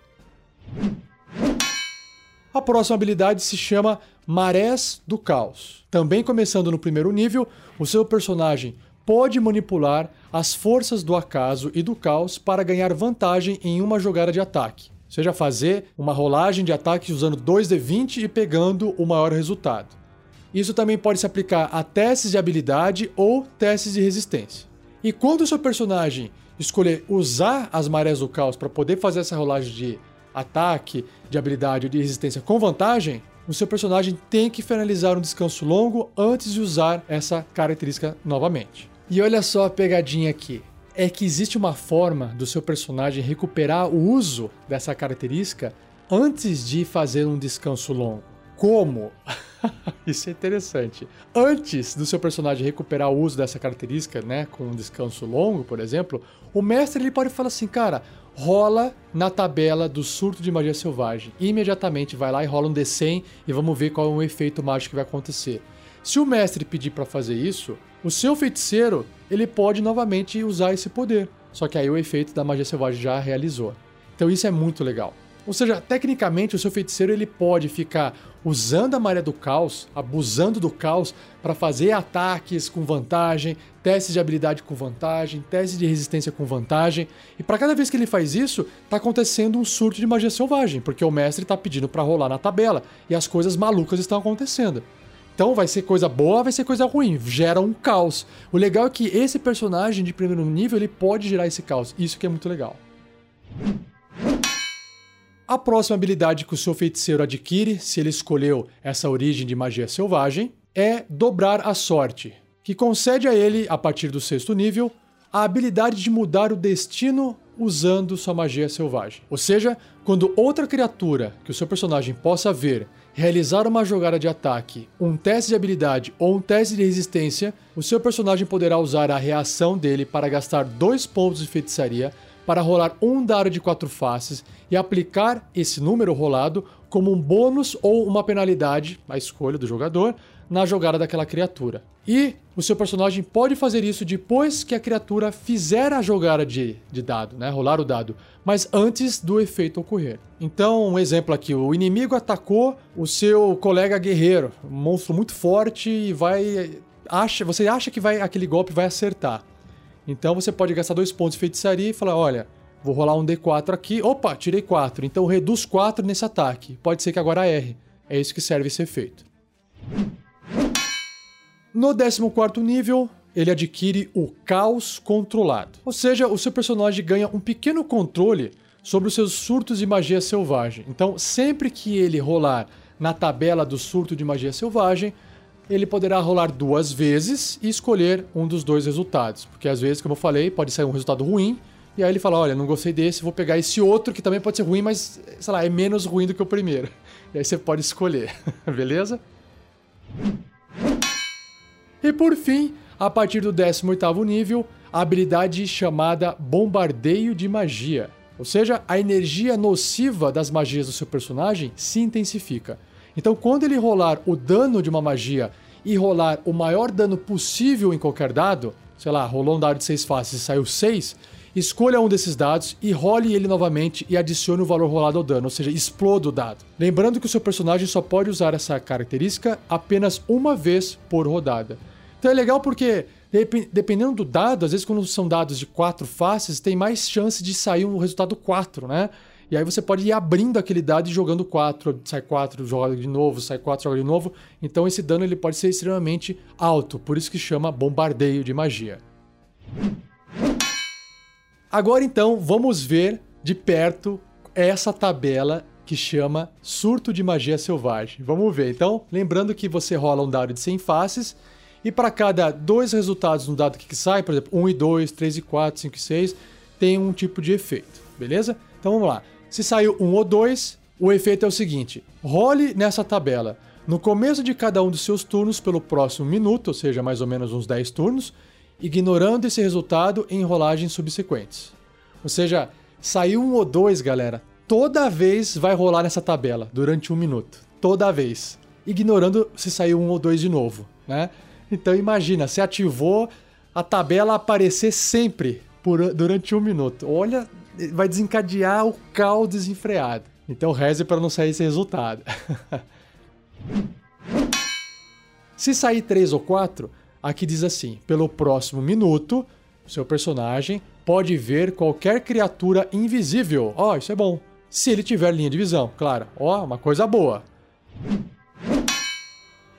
A próxima habilidade se chama Marés do Caos. Também começando no primeiro nível, o seu personagem pode manipular as forças do acaso e do caos para ganhar vantagem em uma jogada de ataque. Seja fazer uma rolagem de ataque usando 2d20 e pegando o maior resultado. Isso também pode se aplicar a testes de habilidade ou testes de resistência. E quando o seu personagem escolher usar as marés do caos para poder fazer essa rolagem de ataque, de habilidade ou de resistência com vantagem, o seu personagem tem que finalizar um descanso longo antes de usar essa característica novamente. E olha só a pegadinha aqui. É que existe uma forma do seu personagem recuperar o uso dessa característica antes de fazer um descanso longo. Como? Isso é interessante. Antes do seu personagem recuperar o uso dessa característica, né, com um descanso longo, por exemplo, o mestre ele pode falar assim, cara, rola na tabela do surto de magia selvagem. imediatamente vai lá e rola um D100 e vamos ver qual é o efeito mágico que vai acontecer. Se o mestre pedir para fazer isso, o seu feiticeiro ele pode novamente usar esse poder. Só que aí o efeito da magia selvagem já realizou. Então isso é muito legal. Ou seja, tecnicamente o seu feiticeiro ele pode ficar usando a maré do caos, abusando do caos para fazer ataques com vantagem, testes de habilidade com vantagem, testes de resistência com vantagem. E para cada vez que ele faz isso, tá acontecendo um surto de magia selvagem, porque o mestre está pedindo para rolar na tabela e as coisas malucas estão acontecendo. Então vai ser coisa boa, vai ser coisa ruim, gera um caos. O legal é que esse personagem de primeiro nível ele pode gerar esse caos. Isso que é muito legal. A próxima habilidade que o seu feiticeiro adquire, se ele escolheu essa origem de magia selvagem, é dobrar a sorte, que concede a ele, a partir do sexto nível, a habilidade de mudar o destino usando sua magia selvagem. Ou seja, quando outra criatura que o seu personagem possa ver realizar uma jogada de ataque, um teste de habilidade ou um teste de resistência, o seu personagem poderá usar a reação dele para gastar dois pontos de feitiçaria para rolar um dado de quatro faces e aplicar esse número rolado como um bônus ou uma penalidade, a escolha do jogador, na jogada daquela criatura. E o seu personagem pode fazer isso depois que a criatura fizer a jogada de, de dado, né? Rolar o dado, mas antes do efeito ocorrer. Então, um exemplo aqui: o inimigo atacou o seu colega guerreiro, um monstro muito forte, e vai. Acha, você acha que vai, aquele golpe vai acertar. Então você pode gastar dois pontos de feitiçaria e falar: olha, vou rolar um D4 aqui. Opa, tirei 4. Então reduz 4 nesse ataque. Pode ser que agora erre. É isso que serve esse efeito. No 14 nível, ele adquire o Caos Controlado. Ou seja, o seu personagem ganha um pequeno controle sobre os seus surtos de magia selvagem. Então, sempre que ele rolar na tabela do surto de magia selvagem, ele poderá rolar duas vezes e escolher um dos dois resultados. Porque às vezes, como eu falei, pode sair um resultado ruim, e aí ele fala: olha, não gostei desse, vou pegar esse outro que também pode ser ruim, mas, sei lá, é menos ruim do que o primeiro. E aí você pode escolher, beleza? E por fim, a partir do 18 nível, a habilidade chamada Bombardeio de Magia. Ou seja, a energia nociva das magias do seu personagem se intensifica. Então, quando ele rolar o dano de uma magia e rolar o maior dano possível em qualquer dado, sei lá, rolou um dado de 6 faces e saiu 6, escolha um desses dados e role ele novamente e adicione o valor rolado ao dano, ou seja, exploda o dado. Lembrando que o seu personagem só pode usar essa característica apenas uma vez por rodada. Então é legal porque, dependendo do dado, às vezes quando são dados de quatro faces, tem mais chance de sair um resultado 4, né? E aí você pode ir abrindo aquele dado e jogando 4, sai 4, joga de novo, sai 4, joga de novo. Então esse dano ele pode ser extremamente alto, por isso que chama bombardeio de magia. Agora então, vamos ver de perto essa tabela que chama Surto de Magia Selvagem. Vamos ver. Então, lembrando que você rola um dado de 100 faces e para cada dois resultados no dado que sai, por exemplo, 1 e 2, 3 e 4, 5 e 6, tem um tipo de efeito, beleza? Então vamos lá. Se saiu 1 ou 2, o efeito é o seguinte: role nessa tabela no começo de cada um dos seus turnos pelo próximo minuto, ou seja, mais ou menos uns 10 turnos, ignorando esse resultado em rolagens subsequentes. Ou seja, saiu um ou dois, galera, toda vez vai rolar nessa tabela durante um minuto. Toda vez. Ignorando se saiu um ou dois de novo, né? Então imagina, se ativou a tabela aparecer sempre por, durante um minuto. Olha, vai desencadear o caos desenfreado. Então reze para não sair esse resultado. se sair três ou quatro, aqui diz assim: pelo próximo minuto, seu personagem pode ver qualquer criatura invisível. Ó, oh, isso é bom. Se ele tiver linha de visão, claro. Ó, oh, uma coisa boa.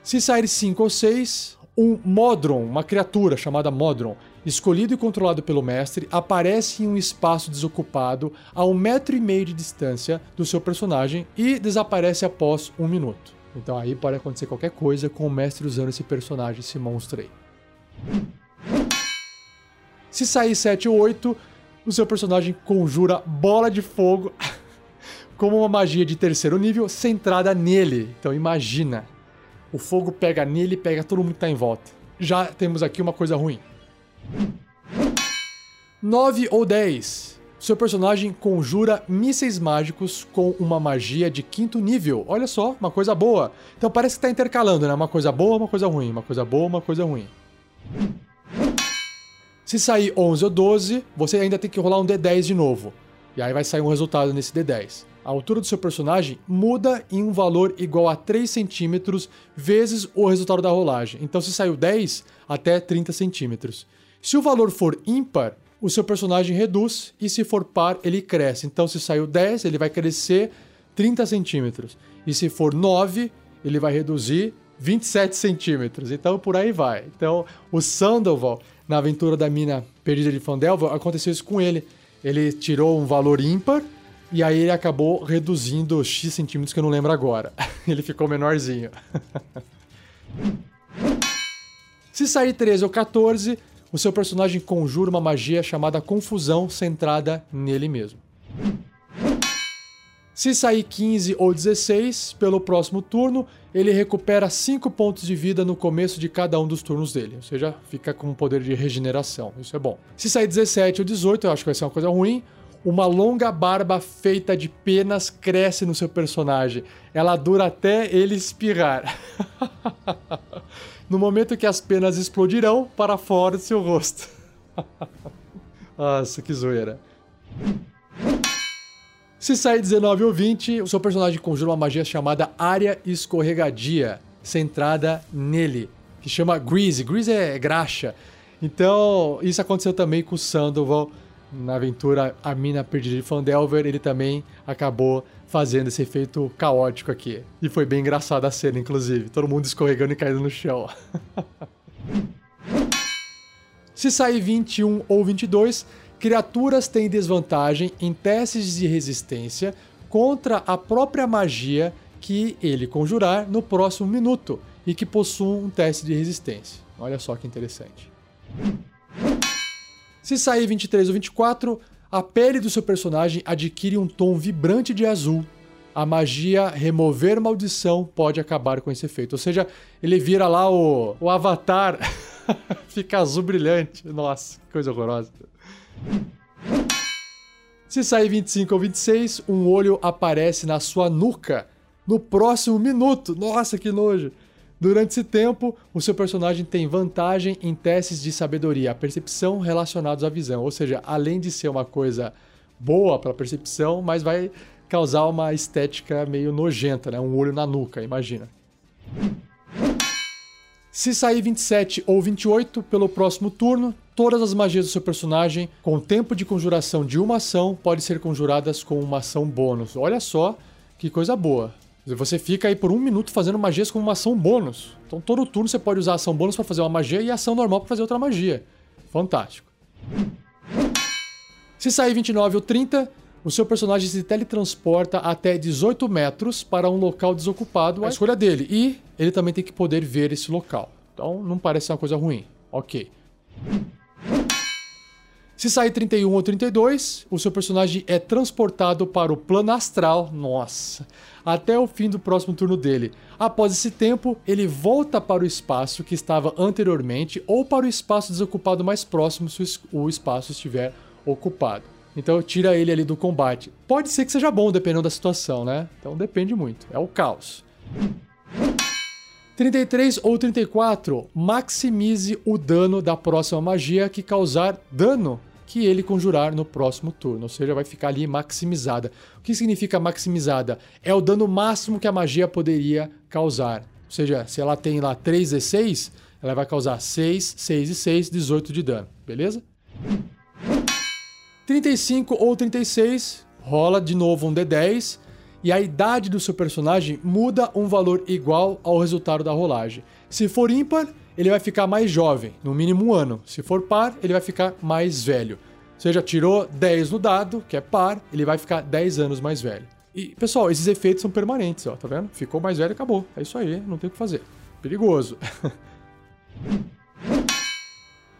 Se sair 5 ou 6, um Modron, uma criatura chamada Modron, escolhido e controlado pelo mestre, aparece em um espaço desocupado a um metro e meio de distância do seu personagem e desaparece após um minuto. Então aí pode acontecer qualquer coisa com o mestre usando esse personagem, esse monstro aí. Se sair 7 ou 8, o seu personagem conjura bola de fogo como uma magia de terceiro nível centrada nele. Então imagina, o fogo pega nele e pega todo mundo que está em volta. Já temos aqui uma coisa ruim. 9 ou 10. Seu personagem conjura mísseis mágicos com uma magia de quinto nível. Olha só, uma coisa boa. Então parece que está intercalando, né? Uma coisa boa, uma coisa ruim, uma coisa boa, uma coisa ruim. Se sair 11 ou 12, você ainda tem que rolar um D10 de novo. E aí vai sair um resultado nesse D10 a altura do seu personagem muda em um valor igual a 3 centímetros vezes o resultado da rolagem. Então, se saiu 10, até 30 centímetros. Se o valor for ímpar, o seu personagem reduz, e se for par, ele cresce. Então, se saiu 10, ele vai crescer 30 centímetros. E se for 9, ele vai reduzir 27 centímetros. Então, por aí vai. Então, o Sandoval, na aventura da mina perdida de Fandelva, aconteceu isso com ele. Ele tirou um valor ímpar e aí ele acabou reduzindo X centímetros que eu não lembro agora. ele ficou menorzinho. Se sair 13 ou 14, o seu personagem conjura uma magia chamada Confusão centrada nele mesmo. Se sair 15 ou 16, pelo próximo turno, ele recupera 5 pontos de vida no começo de cada um dos turnos dele, ou seja, fica com um poder de regeneração. Isso é bom. Se sair 17 ou 18, eu acho que vai ser uma coisa ruim, uma longa barba feita de penas cresce no seu personagem. Ela dura até ele espirrar. no momento que as penas explodirão para fora do seu rosto. Nossa, que zoeira. Se sair 19 ou 20, o seu personagem conjura uma magia chamada Área Escorregadia, centrada nele, que chama Grease. Grease é graxa. Então, isso aconteceu também com o Sandoval na aventura A Mina Perdida de Fandelver, ele também acabou fazendo esse efeito caótico aqui. E foi bem engraçada a cena, inclusive. Todo mundo escorregando e caindo no chão. Se sair 21 ou 22, criaturas têm desvantagem em testes de resistência contra a própria magia que ele conjurar no próximo minuto e que possuam um teste de resistência. Olha só que interessante. Se sair 23 ou 24, a pele do seu personagem adquire um tom vibrante de azul. A magia remover maldição pode acabar com esse efeito. Ou seja, ele vira lá o, o avatar, fica azul brilhante. Nossa, que coisa horrorosa. Se sair 25 ou 26, um olho aparece na sua nuca no próximo minuto. Nossa, que nojo! Durante esse tempo, o seu personagem tem vantagem em testes de sabedoria, percepção relacionados à visão. Ou seja, além de ser uma coisa boa para percepção, mas vai causar uma estética meio nojenta, né? Um olho na nuca, imagina. Se sair 27 ou 28 pelo próximo turno, todas as magias do seu personagem com tempo de conjuração de uma ação podem ser conjuradas com uma ação bônus. Olha só que coisa boa. Você fica aí por um minuto fazendo magias com uma ação bônus. Então todo turno você pode usar ação bônus para fazer uma magia e ação normal para fazer outra magia. Fantástico. Se sair 29 ou 30, o seu personagem se teletransporta até 18 metros para um local desocupado, a escolha dele. E ele também tem que poder ver esse local. Então não parece uma coisa ruim. Ok. Se sair 31 ou 32, o seu personagem é transportado para o plano astral, nossa, até o fim do próximo turno dele. Após esse tempo, ele volta para o espaço que estava anteriormente ou para o espaço desocupado mais próximo se o espaço estiver ocupado. Então tira ele ali do combate. Pode ser que seja bom dependendo da situação, né? Então depende muito. É o caos. 33 ou 34, maximize o dano da próxima magia que causar dano que ele conjurar no próximo turno, ou seja, vai ficar ali maximizada. O que significa maximizada? É o dano máximo que a magia poderia causar. Ou seja, se ela tem lá 3d6, ela vai causar 6, 6 e 6, 18 de dano, beleza? 35 ou 36, rola de novo um d10 e a idade do seu personagem muda um valor igual ao resultado da rolagem. Se for ímpar, ele vai ficar mais jovem, no mínimo um ano. Se for par, ele vai ficar mais velho. Ou seja, tirou 10 no dado, que é par, ele vai ficar 10 anos mais velho. E, pessoal, esses efeitos são permanentes, ó, tá vendo? Ficou mais velho, acabou. É isso aí, não tem o que fazer. Perigoso.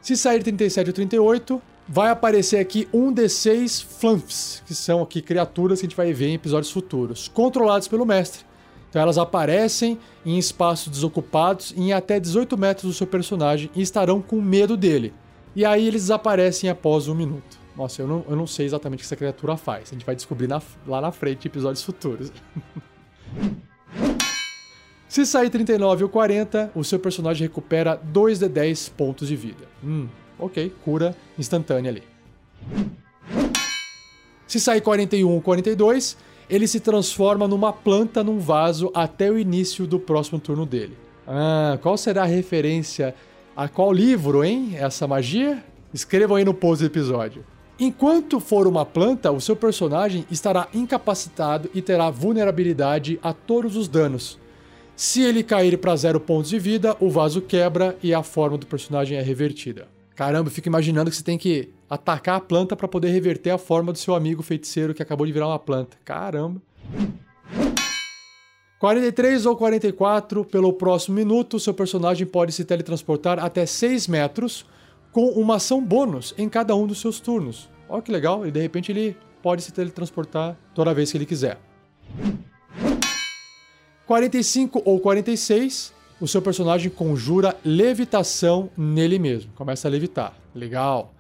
Se sair 37 ou 38, vai aparecer aqui um D6 Flumps, que são aqui criaturas que a gente vai ver em episódios futuros, controlados pelo mestre. Então elas aparecem em espaços desocupados em até 18 metros do seu personagem e estarão com medo dele. E aí eles desaparecem após um minuto. Nossa, eu não, eu não sei exatamente o que essa criatura faz. A gente vai descobrir na, lá na frente em episódios futuros. Se sair 39 ou 40, o seu personagem recupera 2 de 10 pontos de vida. Hum, ok, cura instantânea ali. Se sair 41 ou 42, ele se transforma numa planta num vaso até o início do próximo turno dele. Ah, qual será a referência a qual livro, hein? Essa magia? Escrevam aí no post do episódio. Enquanto for uma planta, o seu personagem estará incapacitado e terá vulnerabilidade a todos os danos. Se ele cair para zero pontos de vida, o vaso quebra e a forma do personagem é revertida. Caramba, eu fico imaginando que você tem que atacar a planta para poder reverter a forma do seu amigo feiticeiro que acabou de virar uma planta. Caramba. 43 ou 44, pelo próximo minuto, seu personagem pode se teletransportar até 6 metros com uma ação bônus em cada um dos seus turnos. Olha que legal, e de repente ele pode se teletransportar toda vez que ele quiser. 45 ou 46, o seu personagem conjura levitação nele mesmo. Começa a levitar. Legal.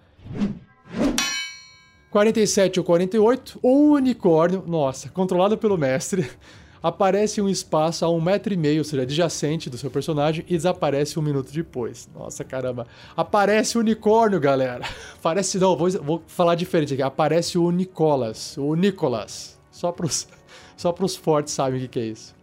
47 ou 48, o unicórnio, nossa, controlado pelo mestre, aparece em um espaço a um metro e meio, ou seja, adjacente do seu personagem, e desaparece um minuto depois. Nossa, caramba. Aparece o unicórnio, galera. Aparece, não, vou, vou falar diferente aqui. Aparece o Nicolas, o Nicolas. Só pros, só pros fortes sabem o que, que é isso.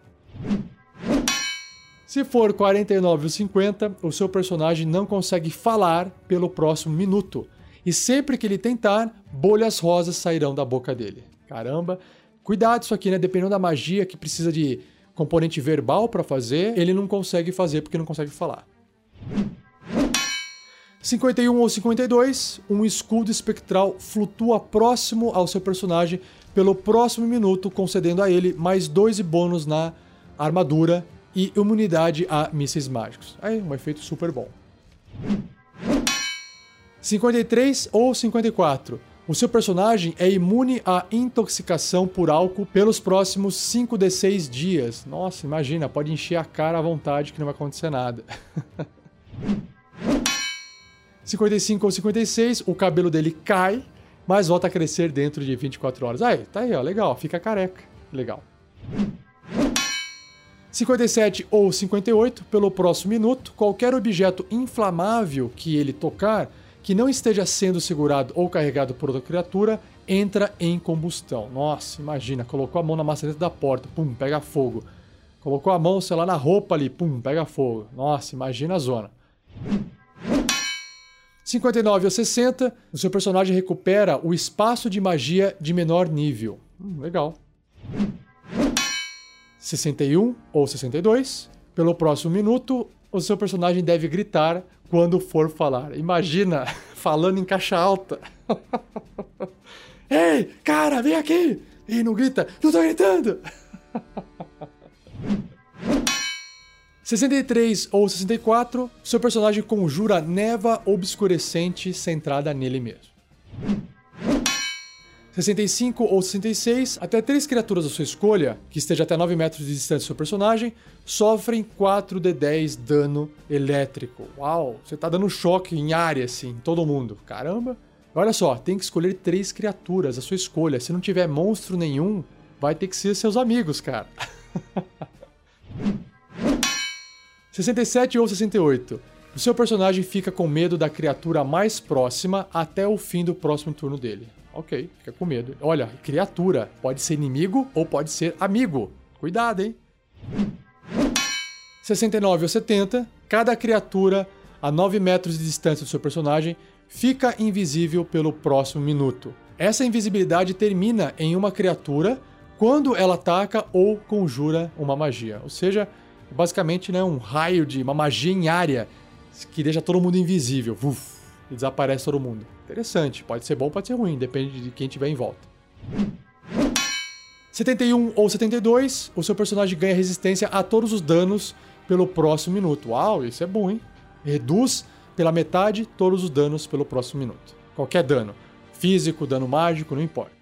Se for 49 ou 50, o seu personagem não consegue falar pelo próximo minuto. E sempre que ele tentar, bolhas rosas sairão da boca dele. Caramba. Cuidado isso aqui, né? Dependendo da magia que precisa de componente verbal para fazer, ele não consegue fazer porque não consegue falar. 51 ou 52, um escudo espectral flutua próximo ao seu personagem pelo próximo minuto, concedendo a ele mais dois bônus na armadura e imunidade a mísseis mágicos. Aí, um efeito super bom. 53 ou 54. O seu personagem é imune à intoxicação por álcool pelos próximos 5d6 dias. Nossa, imagina, pode encher a cara à vontade que não vai acontecer nada. 55 ou 56, o cabelo dele cai, mas volta a crescer dentro de 24 horas. Aí, tá aí, ó, legal, fica careca. Legal. 57 ou 58, pelo próximo minuto, qualquer objeto inflamável que ele tocar, que não esteja sendo segurado ou carregado por outra criatura, entra em combustão. Nossa, imagina, colocou a mão na maçaneta da porta, pum, pega fogo. Colocou a mão, sei lá, na roupa ali, pum, pega fogo. Nossa, imagina a zona. 59 ou 60, o seu personagem recupera o espaço de magia de menor nível. Hum, legal. 61 ou 62, pelo próximo minuto, o seu personagem deve gritar quando for falar. Imagina falando em caixa alta. Ei, cara, vem aqui! E não grita, não tô gritando! 63 ou 64, seu personagem conjura neva obscurecente centrada nele mesmo. 65 ou 66, até três criaturas da sua escolha, que esteja até 9 metros de distância do seu personagem, sofrem 4 de 10 dano elétrico. Uau, você tá dando choque em área, assim, todo mundo. Caramba! Olha só, tem que escolher três criaturas, a sua escolha. Se não tiver monstro nenhum, vai ter que ser seus amigos, cara. 67 ou 68. O seu personagem fica com medo da criatura mais próxima até o fim do próximo turno dele. Ok, fica com medo. Olha, criatura pode ser inimigo ou pode ser amigo. Cuidado, hein? 69 ou 70. Cada criatura a 9 metros de distância do seu personagem fica invisível pelo próximo minuto. Essa invisibilidade termina em uma criatura quando ela ataca ou conjura uma magia. Ou seja, basicamente né, um raio de uma magia em área que deixa todo mundo invisível. Uf, e desaparece todo mundo. Interessante, pode ser bom, pode ser ruim, depende de quem tiver em volta. 71 ou 72, o seu personagem ganha resistência a todos os danos pelo próximo minuto. Uau, isso é bom, hein? Reduz pela metade todos os danos pelo próximo minuto. Qualquer dano. Físico, dano mágico, não importa.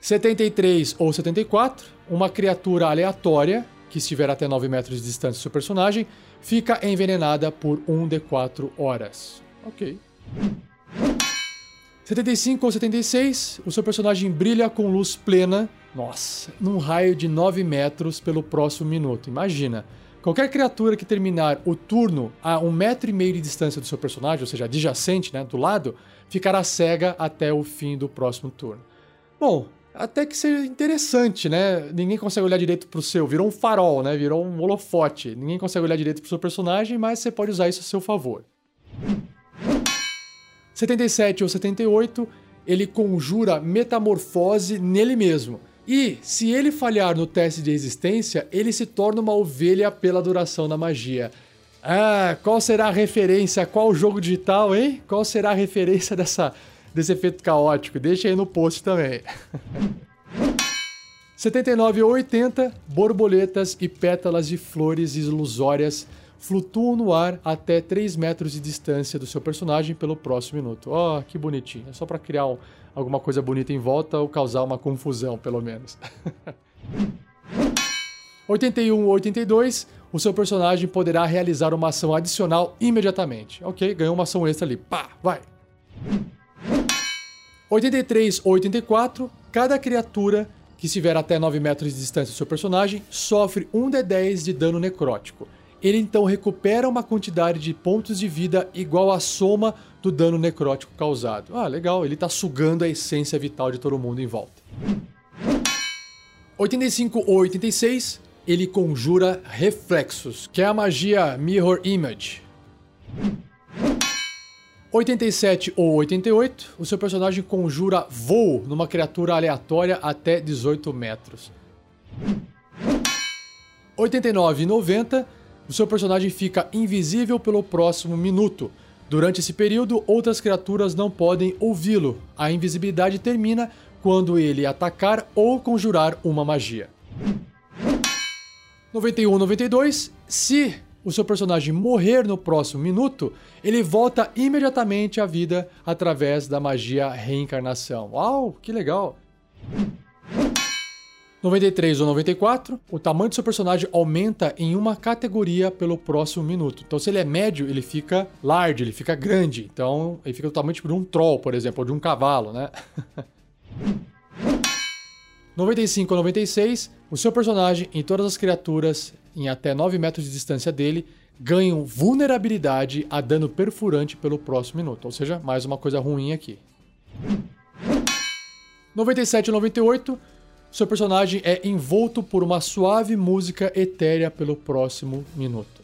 73 ou 74, uma criatura aleatória, que estiver até 9 metros de distância do seu personagem, fica envenenada por 1 de 4 horas. Ok. 75 ou 76, o seu personagem brilha com luz plena, nossa, num raio de 9 metros pelo próximo minuto. Imagina, qualquer criatura que terminar o turno a um metro e meio de distância do seu personagem, ou seja, adjacente, né, do lado, ficará cega até o fim do próximo turno. Bom, até que seja interessante, né? Ninguém consegue olhar direito pro seu, virou um farol, né? Virou um holofote. Ninguém consegue olhar direito pro seu personagem, mas você pode usar isso a seu favor. 77 ou 78, ele conjura metamorfose nele mesmo. E, se ele falhar no teste de resistência, ele se torna uma ovelha pela duração da magia. Ah, qual será a referência? Qual jogo digital, hein? Qual será a referência dessa, desse efeito caótico? Deixa aí no post também. 79 ou 80, borboletas e pétalas de flores ilusórias flutuam no ar até 3 metros de distância do seu personagem pelo próximo minuto. Ó, oh, que bonitinho. É só para criar um, alguma coisa bonita em volta ou causar uma confusão, pelo menos. 81 ou 82, o seu personagem poderá realizar uma ação adicional imediatamente. Ok, ganhou uma ação extra ali. Pá, vai. 83 ou 84, cada criatura que estiver até 9 metros de distância do seu personagem sofre 1 de 10 de dano necrótico ele então recupera uma quantidade de pontos de vida igual à soma do dano necrótico causado. Ah, legal, ele está sugando a essência vital de todo mundo em volta. 85 ou 86, ele conjura reflexos, que é a magia Mirror Image. 87 ou 88, o seu personagem conjura voo numa criatura aleatória até 18 metros. 89 e 90, o seu personagem fica invisível pelo próximo minuto. Durante esse período, outras criaturas não podem ouvi-lo. A invisibilidade termina quando ele atacar ou conjurar uma magia. 91 92, se o seu personagem morrer no próximo minuto, ele volta imediatamente à vida através da magia reencarnação. Uau, que legal! 93 ou 94, o tamanho do seu personagem aumenta em uma categoria pelo próximo minuto. Então, se ele é médio, ele fica large, ele fica grande. Então, ele fica tamanho tipo, de um troll, por exemplo, ou de um cavalo, né? 95 ou 96, o seu personagem e todas as criaturas em até 9 metros de distância dele ganham vulnerabilidade a dano perfurante pelo próximo minuto. Ou seja, mais uma coisa ruim aqui. 97 ou 98, seu personagem é envolto por uma suave música etérea pelo próximo minuto.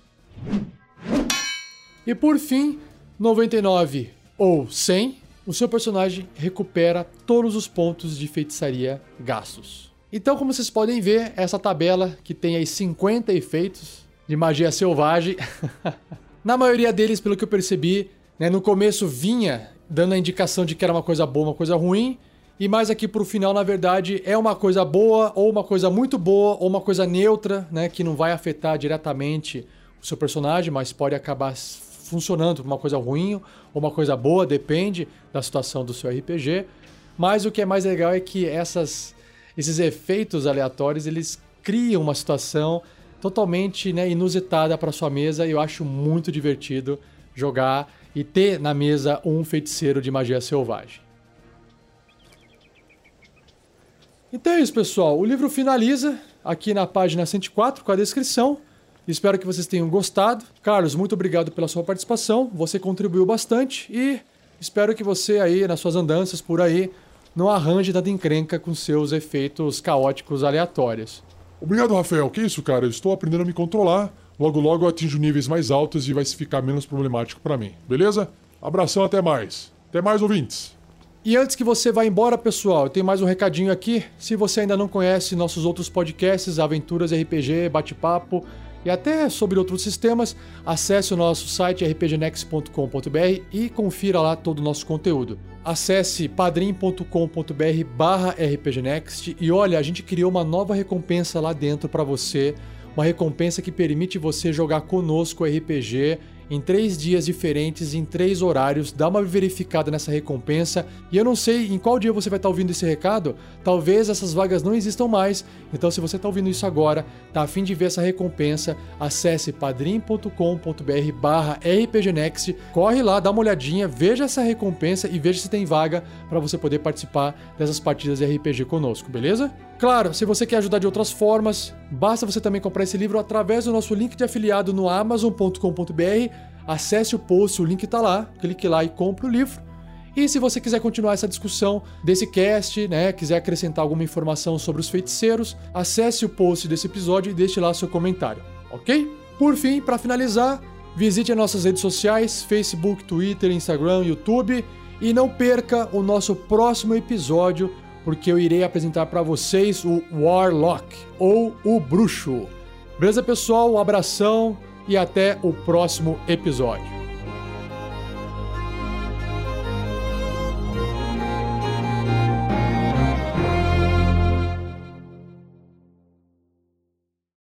E por fim, 99 ou 100, o seu personagem recupera todos os pontos de feitiçaria gastos. Então, como vocês podem ver, essa tabela que tem aí 50 efeitos de magia selvagem, na maioria deles, pelo que eu percebi, né, no começo vinha dando a indicação de que era uma coisa boa, uma coisa ruim, e mais aqui pro final, na verdade, é uma coisa boa, ou uma coisa muito boa, ou uma coisa neutra, né? Que não vai afetar diretamente o seu personagem, mas pode acabar funcionando uma coisa ruim ou uma coisa boa, depende da situação do seu RPG. Mas o que é mais legal é que essas, esses efeitos aleatórios, eles criam uma situação totalmente né, inusitada para sua mesa e eu acho muito divertido jogar e ter na mesa um feiticeiro de magia selvagem. Então é isso, pessoal. O livro finaliza aqui na página 104 com a descrição. Espero que vocês tenham gostado. Carlos, muito obrigado pela sua participação. Você contribuiu bastante e espero que você aí nas suas andanças por aí não arranje nada encrenca com seus efeitos caóticos aleatórios. Obrigado, Rafael. Que isso, cara? Eu estou aprendendo a me controlar. Logo, logo eu atinjo níveis mais altos e vai ficar menos problemático para mim. Beleza? Abração, até mais. Até mais, ouvintes. E antes que você vá embora, pessoal, eu tenho mais um recadinho aqui. Se você ainda não conhece nossos outros podcasts, Aventuras RPG, Bate-Papo e até sobre outros sistemas, acesse o nosso site rpgnext.com.br e confira lá todo o nosso conteúdo. Acesse padrim.com.br barra rpgnext e olha, a gente criou uma nova recompensa lá dentro para você, uma recompensa que permite você jogar conosco RPG em três dias diferentes, em três horários. Dá uma verificada nessa recompensa. E eu não sei em qual dia você vai estar ouvindo esse recado. Talvez essas vagas não existam mais. Então, se você está ouvindo isso agora, tá afim de ver essa recompensa, acesse padrim.com.br barra rpgnext. Corre lá, dá uma olhadinha, veja essa recompensa e veja se tem vaga para você poder participar dessas partidas de RPG conosco, beleza? Claro, se você quer ajudar de outras formas, basta você também comprar esse livro através do nosso link de afiliado no amazon.com.br. Acesse o post, o link está lá, clique lá e compre o livro. E se você quiser continuar essa discussão desse cast, né, quiser acrescentar alguma informação sobre os feiticeiros, acesse o post desse episódio e deixe lá seu comentário, ok? Por fim, para finalizar, visite as nossas redes sociais: Facebook, Twitter, Instagram, YouTube e não perca o nosso próximo episódio porque eu irei apresentar para vocês o Warlock ou o Bruxo. Beleza, pessoal? Um abração e até o próximo episódio.